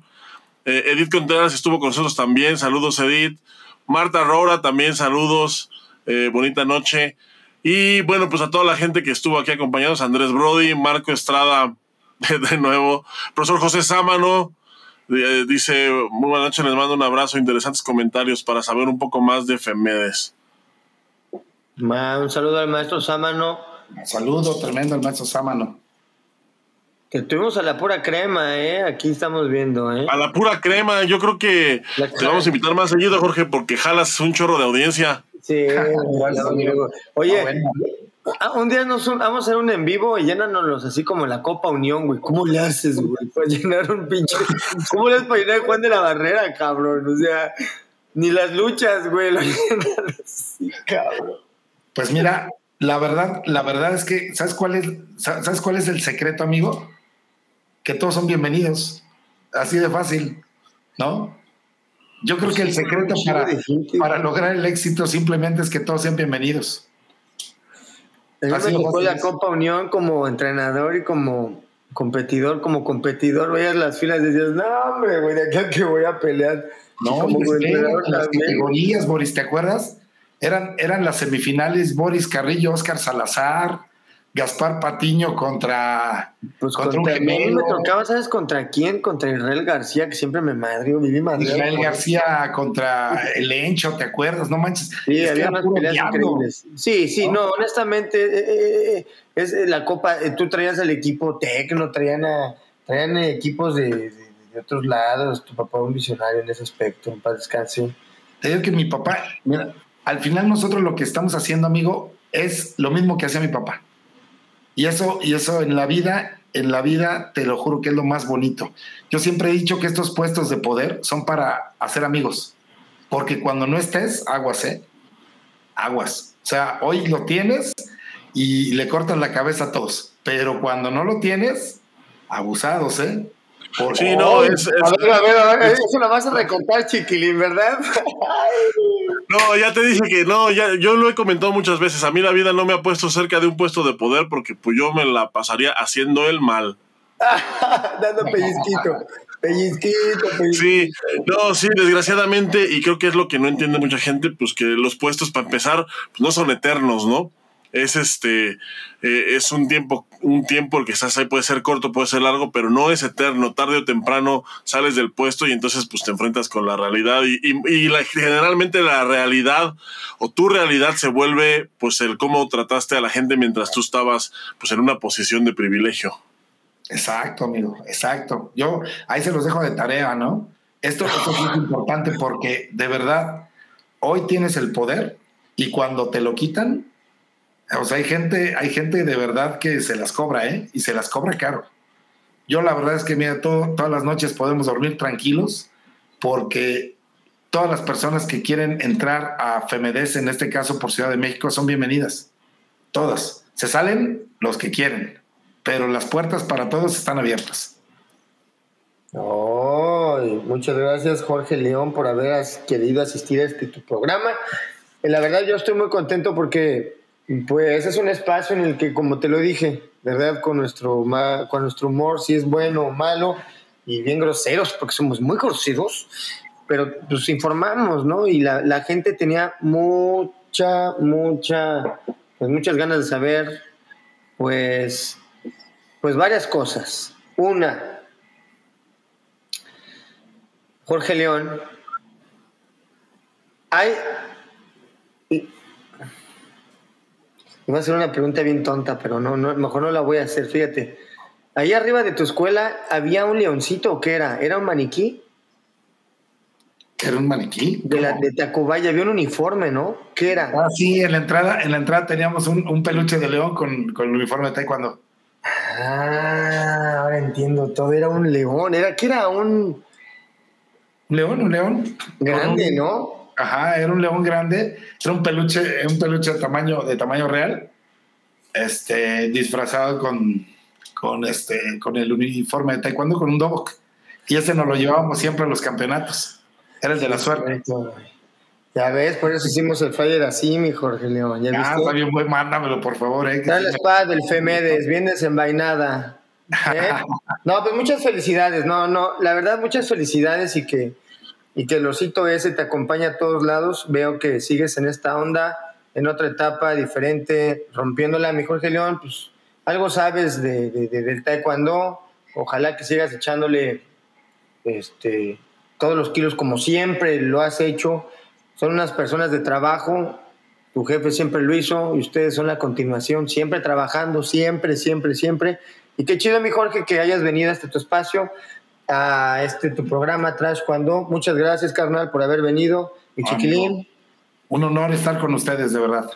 Eh, Edith Contreras estuvo con nosotros también, saludos Edith. Marta Rora también, saludos, eh, bonita noche. Y bueno, pues a toda la gente que estuvo aquí acompañados, Andrés Brody, Marco Estrada, de nuevo, profesor José Sámano, eh, dice, muy buena noche, les mando un abrazo, interesantes comentarios para saber un poco más de Femedes. un saludo al maestro Sámano Saludo tremendo al maestro Sámano. Que tuvimos a la pura crema, ¿eh? Aquí estamos viendo, ¿eh? A la pura crema, yo creo que te vamos a invitar más seguido, Jorge, porque jalas un chorro de audiencia. Sí, Oye, ah, un día nos vamos a hacer un en vivo y llénanos así como la Copa Unión, güey. ¿Cómo le haces, güey? Para llenar un pinche. ¿Cómo le haces para llenar Juan de la Barrera, cabrón? O sea, ni las luchas, güey, lo llenan así, cabrón. Pues mira, la verdad, la verdad es que, ¿sabes cuál es, ¿sabes cuál es el secreto, amigo? Que todos son bienvenidos. Así de fácil, ¿no? Yo creo que el secreto para, para lograr el éxito simplemente es que todos sean bienvenidos. Así me tocó la Copa Unión como entrenador y como competidor, como competidor, veías las filas y decías, no, hombre, güey, de aquí que voy a pelear. No, como las categorías, Boris, ¿te acuerdas? Eran, eran las semifinales Boris Carrillo, Oscar Salazar, Gaspar Patiño contra, pues contra, un gemelo. me tocaba, ¿sabes contra quién? Contra Israel García, que siempre me madrió, viví madrió. Israel García contra el Encho, ¿te acuerdas? No manches. Sí, había unas peleas increíbles. Sí, sí, no, honestamente, eh, eh, eh, es la Copa, tú traías al equipo Tecno, traían, a, traían equipos de, de, otros lados, tu papá un visionario en ese aspecto, para descanse. Te digo que mi papá, mira, al final nosotros lo que estamos haciendo, amigo, es lo mismo que hacía mi papá. Y eso, y eso en la vida, en la vida, te lo juro que es lo más bonito. Yo siempre he dicho que estos puestos de poder son para hacer amigos. Porque cuando no estés, aguas, ¿eh? Aguas. O sea, hoy lo tienes y le cortan la cabeza a todos. Pero cuando no lo tienes, abusados, ¿eh? sí, no, es, A ver, a ver, a ver, eso lo vas a recontar, chiquilín, ¿verdad? No, ya te dije que no, ya, yo lo he comentado muchas veces. A mí la vida no me ha puesto cerca de un puesto de poder porque pues yo me la pasaría haciendo el mal. Dando pellizquito. Pellizquito, Sí, no, sí, desgraciadamente, y creo que es lo que no entiende mucha gente, pues que los puestos para empezar pues no son eternos, ¿no? Es este eh, es un tiempo un tiempo el que estás ahí puede ser corto puede ser largo pero no es eterno. Tarde o temprano sales del puesto y entonces pues te enfrentas con la realidad y, generalmente la realidad o tu realidad se vuelve pues el cómo trataste a la gente mientras tú estabas pues en una posición de privilegio. Exacto amigo exacto. Yo ahí se los dejo de tarea no esto, esto es muy importante porque de verdad hoy tienes el poder y cuando te lo quitan o sea, hay gente, hay gente de verdad que se las cobra, ¿eh? Y se las cobra caro. Yo la verdad es que, mira, todas las noches podemos dormir tranquilos porque todas las personas que quieren entrar a FEMEDES, en este caso por Ciudad de México, son bienvenidas. Todas. Se salen los que quieren, pero las puertas para todos están abiertas. Oh, muchas gracias Jorge León por haber querido asistir a este tu programa. La verdad yo estoy muy contento porque pues es un espacio en el que, como te lo dije, ¿verdad? Con nuestro, con nuestro humor, si es bueno o malo, y bien groseros, porque somos muy groseros, pero pues informamos, ¿no? Y la, la gente tenía mucha, mucha, pues muchas ganas de saber, pues, pues varias cosas. Una, Jorge León, hay Iba a hacer una pregunta bien tonta, pero no, no, mejor no la voy a hacer. Fíjate, ahí arriba de tu escuela había un leoncito, ¿o qué era? ¿Era un maniquí? ¿Era un maniquí? De, la, de Tacubaya, había un uniforme, ¿no? ¿Qué era? Ah, sí, en la entrada, en la entrada teníamos un, peluche de león con, con, el uniforme de taekwondo. Ah, ahora entiendo todo. Era un león. Era, ¿Qué era? Un. León, un león. Grande, ¿no? Ajá, era un león grande, era un peluche, un peluche de tamaño, de tamaño real, este, disfrazado con, con, este, con el uniforme de taekwondo, con un dobok. Y ese nos lo llevábamos siempre a los campeonatos. Era el de la suerte. Ya ves, por eso hicimos el flyer así, mi Jorge León. ¿Ya ah, está bien, mándamelo, por favor. Eh, la espada del Femedes, bien desenvainada. ¿eh? no, pues muchas felicidades. No, no, la verdad, muchas felicidades y que y que el osito ese te acompaña a todos lados. Veo que sigues en esta onda, en otra etapa diferente, rompiéndola, mi Jorge León, pues algo sabes de, del taekwondo. Ojalá que sigas echándole este, todos los kilos como siempre lo has hecho. Son unas personas de trabajo, tu jefe siempre lo hizo y ustedes son la continuación, siempre trabajando, siempre, siempre, siempre. Y qué chido, mi Jorge, que hayas venido hasta tu espacio a este tu programa Trash Cuando. Muchas gracias, carnal, por haber venido. Mi chiquilín. Un honor estar con ustedes, de verdad.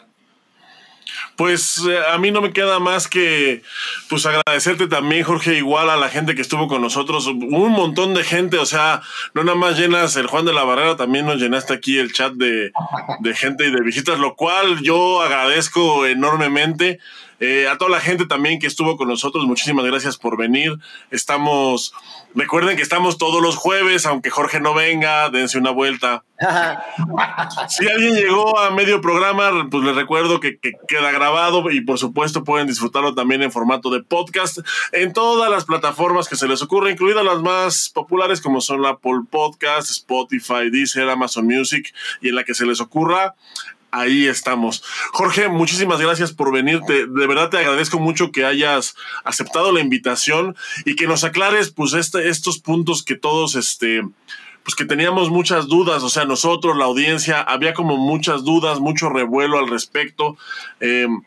Pues eh, a mí no me queda más que pues agradecerte también, Jorge, igual a la gente que estuvo con nosotros, un montón de gente, o sea, no nada más llenas el Juan de la Barrera, también nos llenaste aquí el chat de, de gente y de visitas, lo cual yo agradezco enormemente. Eh, a toda la gente también que estuvo con nosotros, muchísimas gracias por venir. Estamos, recuerden que estamos todos los jueves, aunque Jorge no venga, dense una vuelta. si alguien llegó a medio programa, pues les recuerdo que, queda grabado y por supuesto pueden disfrutarlo también en formato de podcast en todas las plataformas que se les ocurra, incluidas las más populares como son Apple Podcast, Spotify, Deezer, Amazon Music y en la que se les ocurra ahí estamos. Jorge, muchísimas gracias por venirte. De verdad te agradezco mucho que hayas aceptado la invitación y que nos aclares pues este, estos puntos que todos este pues que teníamos muchas dudas, o sea, nosotros, la audiencia, había como muchas dudas, mucho revuelo al respecto. Em,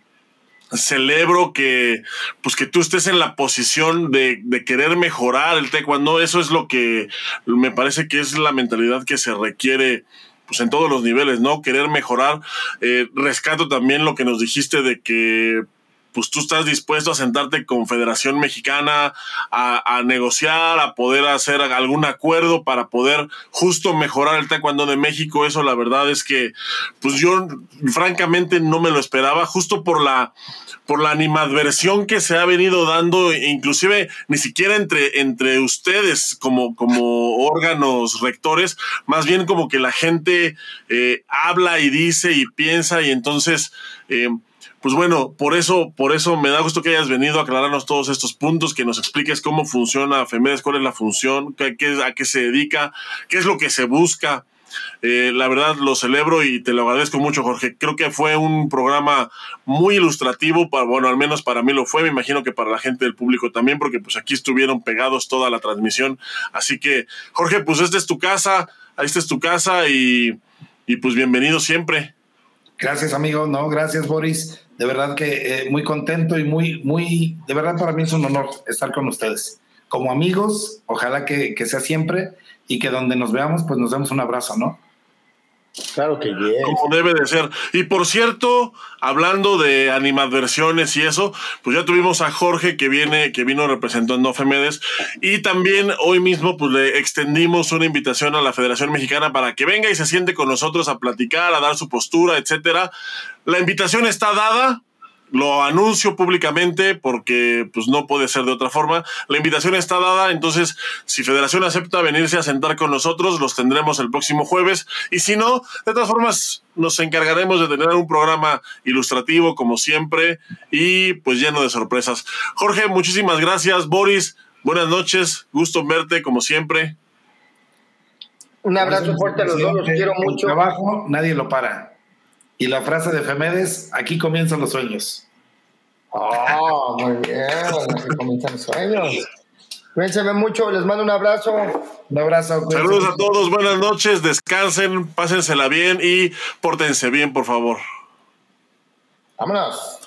celebro que pues que tú estés en la posición de, querer mejorar el taekwondo eso es lo que me parece que es la mentalidad que se requiere pues en todos los niveles, ¿no? Querer mejorar. Eh, rescato también lo que nos dijiste de que pues tú estás dispuesto a sentarte con Federación Mexicana a, negociar, a poder hacer algún acuerdo para poder justo mejorar el taekwondo de México. Eso la verdad es que, pues yo francamente no me lo esperaba, justo por la por la animadversión que se ha venido dando, inclusive ni siquiera entre, entre ustedes como, como órganos rectores, más bien como que la gente eh, habla y dice y piensa y entonces... Eh, pues bueno, por eso, por eso me da gusto que hayas venido a aclararnos todos estos puntos, que nos expliques cómo funciona FEMEDES, cuál es la función, qué, a qué se dedica, qué es lo que se busca. Eh, la verdad lo celebro y te lo agradezco mucho, Jorge. Creo que fue un programa muy ilustrativo, para, bueno, al menos para mí lo fue, me imagino que para la gente del público también, porque pues aquí estuvieron pegados toda la transmisión. Así que, Jorge, pues esta es tu casa, esta es tu casa y, y pues bienvenido siempre. Gracias, amigo. No, gracias, Boris. De verdad que eh, muy contento y muy, muy, de verdad para mí es un honor estar con ustedes. Como amigos, ojalá que, que sea siempre y que donde nos veamos, pues nos demos un abrazo, ¿no? Claro que bien. Como debe de ser. Y por cierto, hablando de animadversiones y eso, pues ya tuvimos a Jorge que viene, que vino representando a Femedes. Y también hoy mismo, pues le extendimos una invitación a la Federación Mexicana para que venga y se siente con nosotros a platicar, a dar su postura, etcétera. La invitación está dada lo anuncio públicamente porque pues no puede ser de otra forma. La invitación está dada, entonces si Federación acepta venirse a sentar con nosotros, los tendremos el próximo jueves y si no, de todas formas nos encargaremos de tener un programa ilustrativo como siempre y pues lleno de sorpresas. Jorge, muchísimas gracias. Boris, buenas noches, gusto verte como siempre. Un abrazo fuerte a los dos, los quiero mucho. trabajo nadie lo para. Y la frase de Femedes, aquí comienzan los sueños. Oh, muy bien, aquí comienzan los sueños. Cuídense mucho, les mando un abrazo. Un abrazo. Saludos a todos, buenas noches, descansen, pásensela bien y pórtense bien, por favor. Vámonos.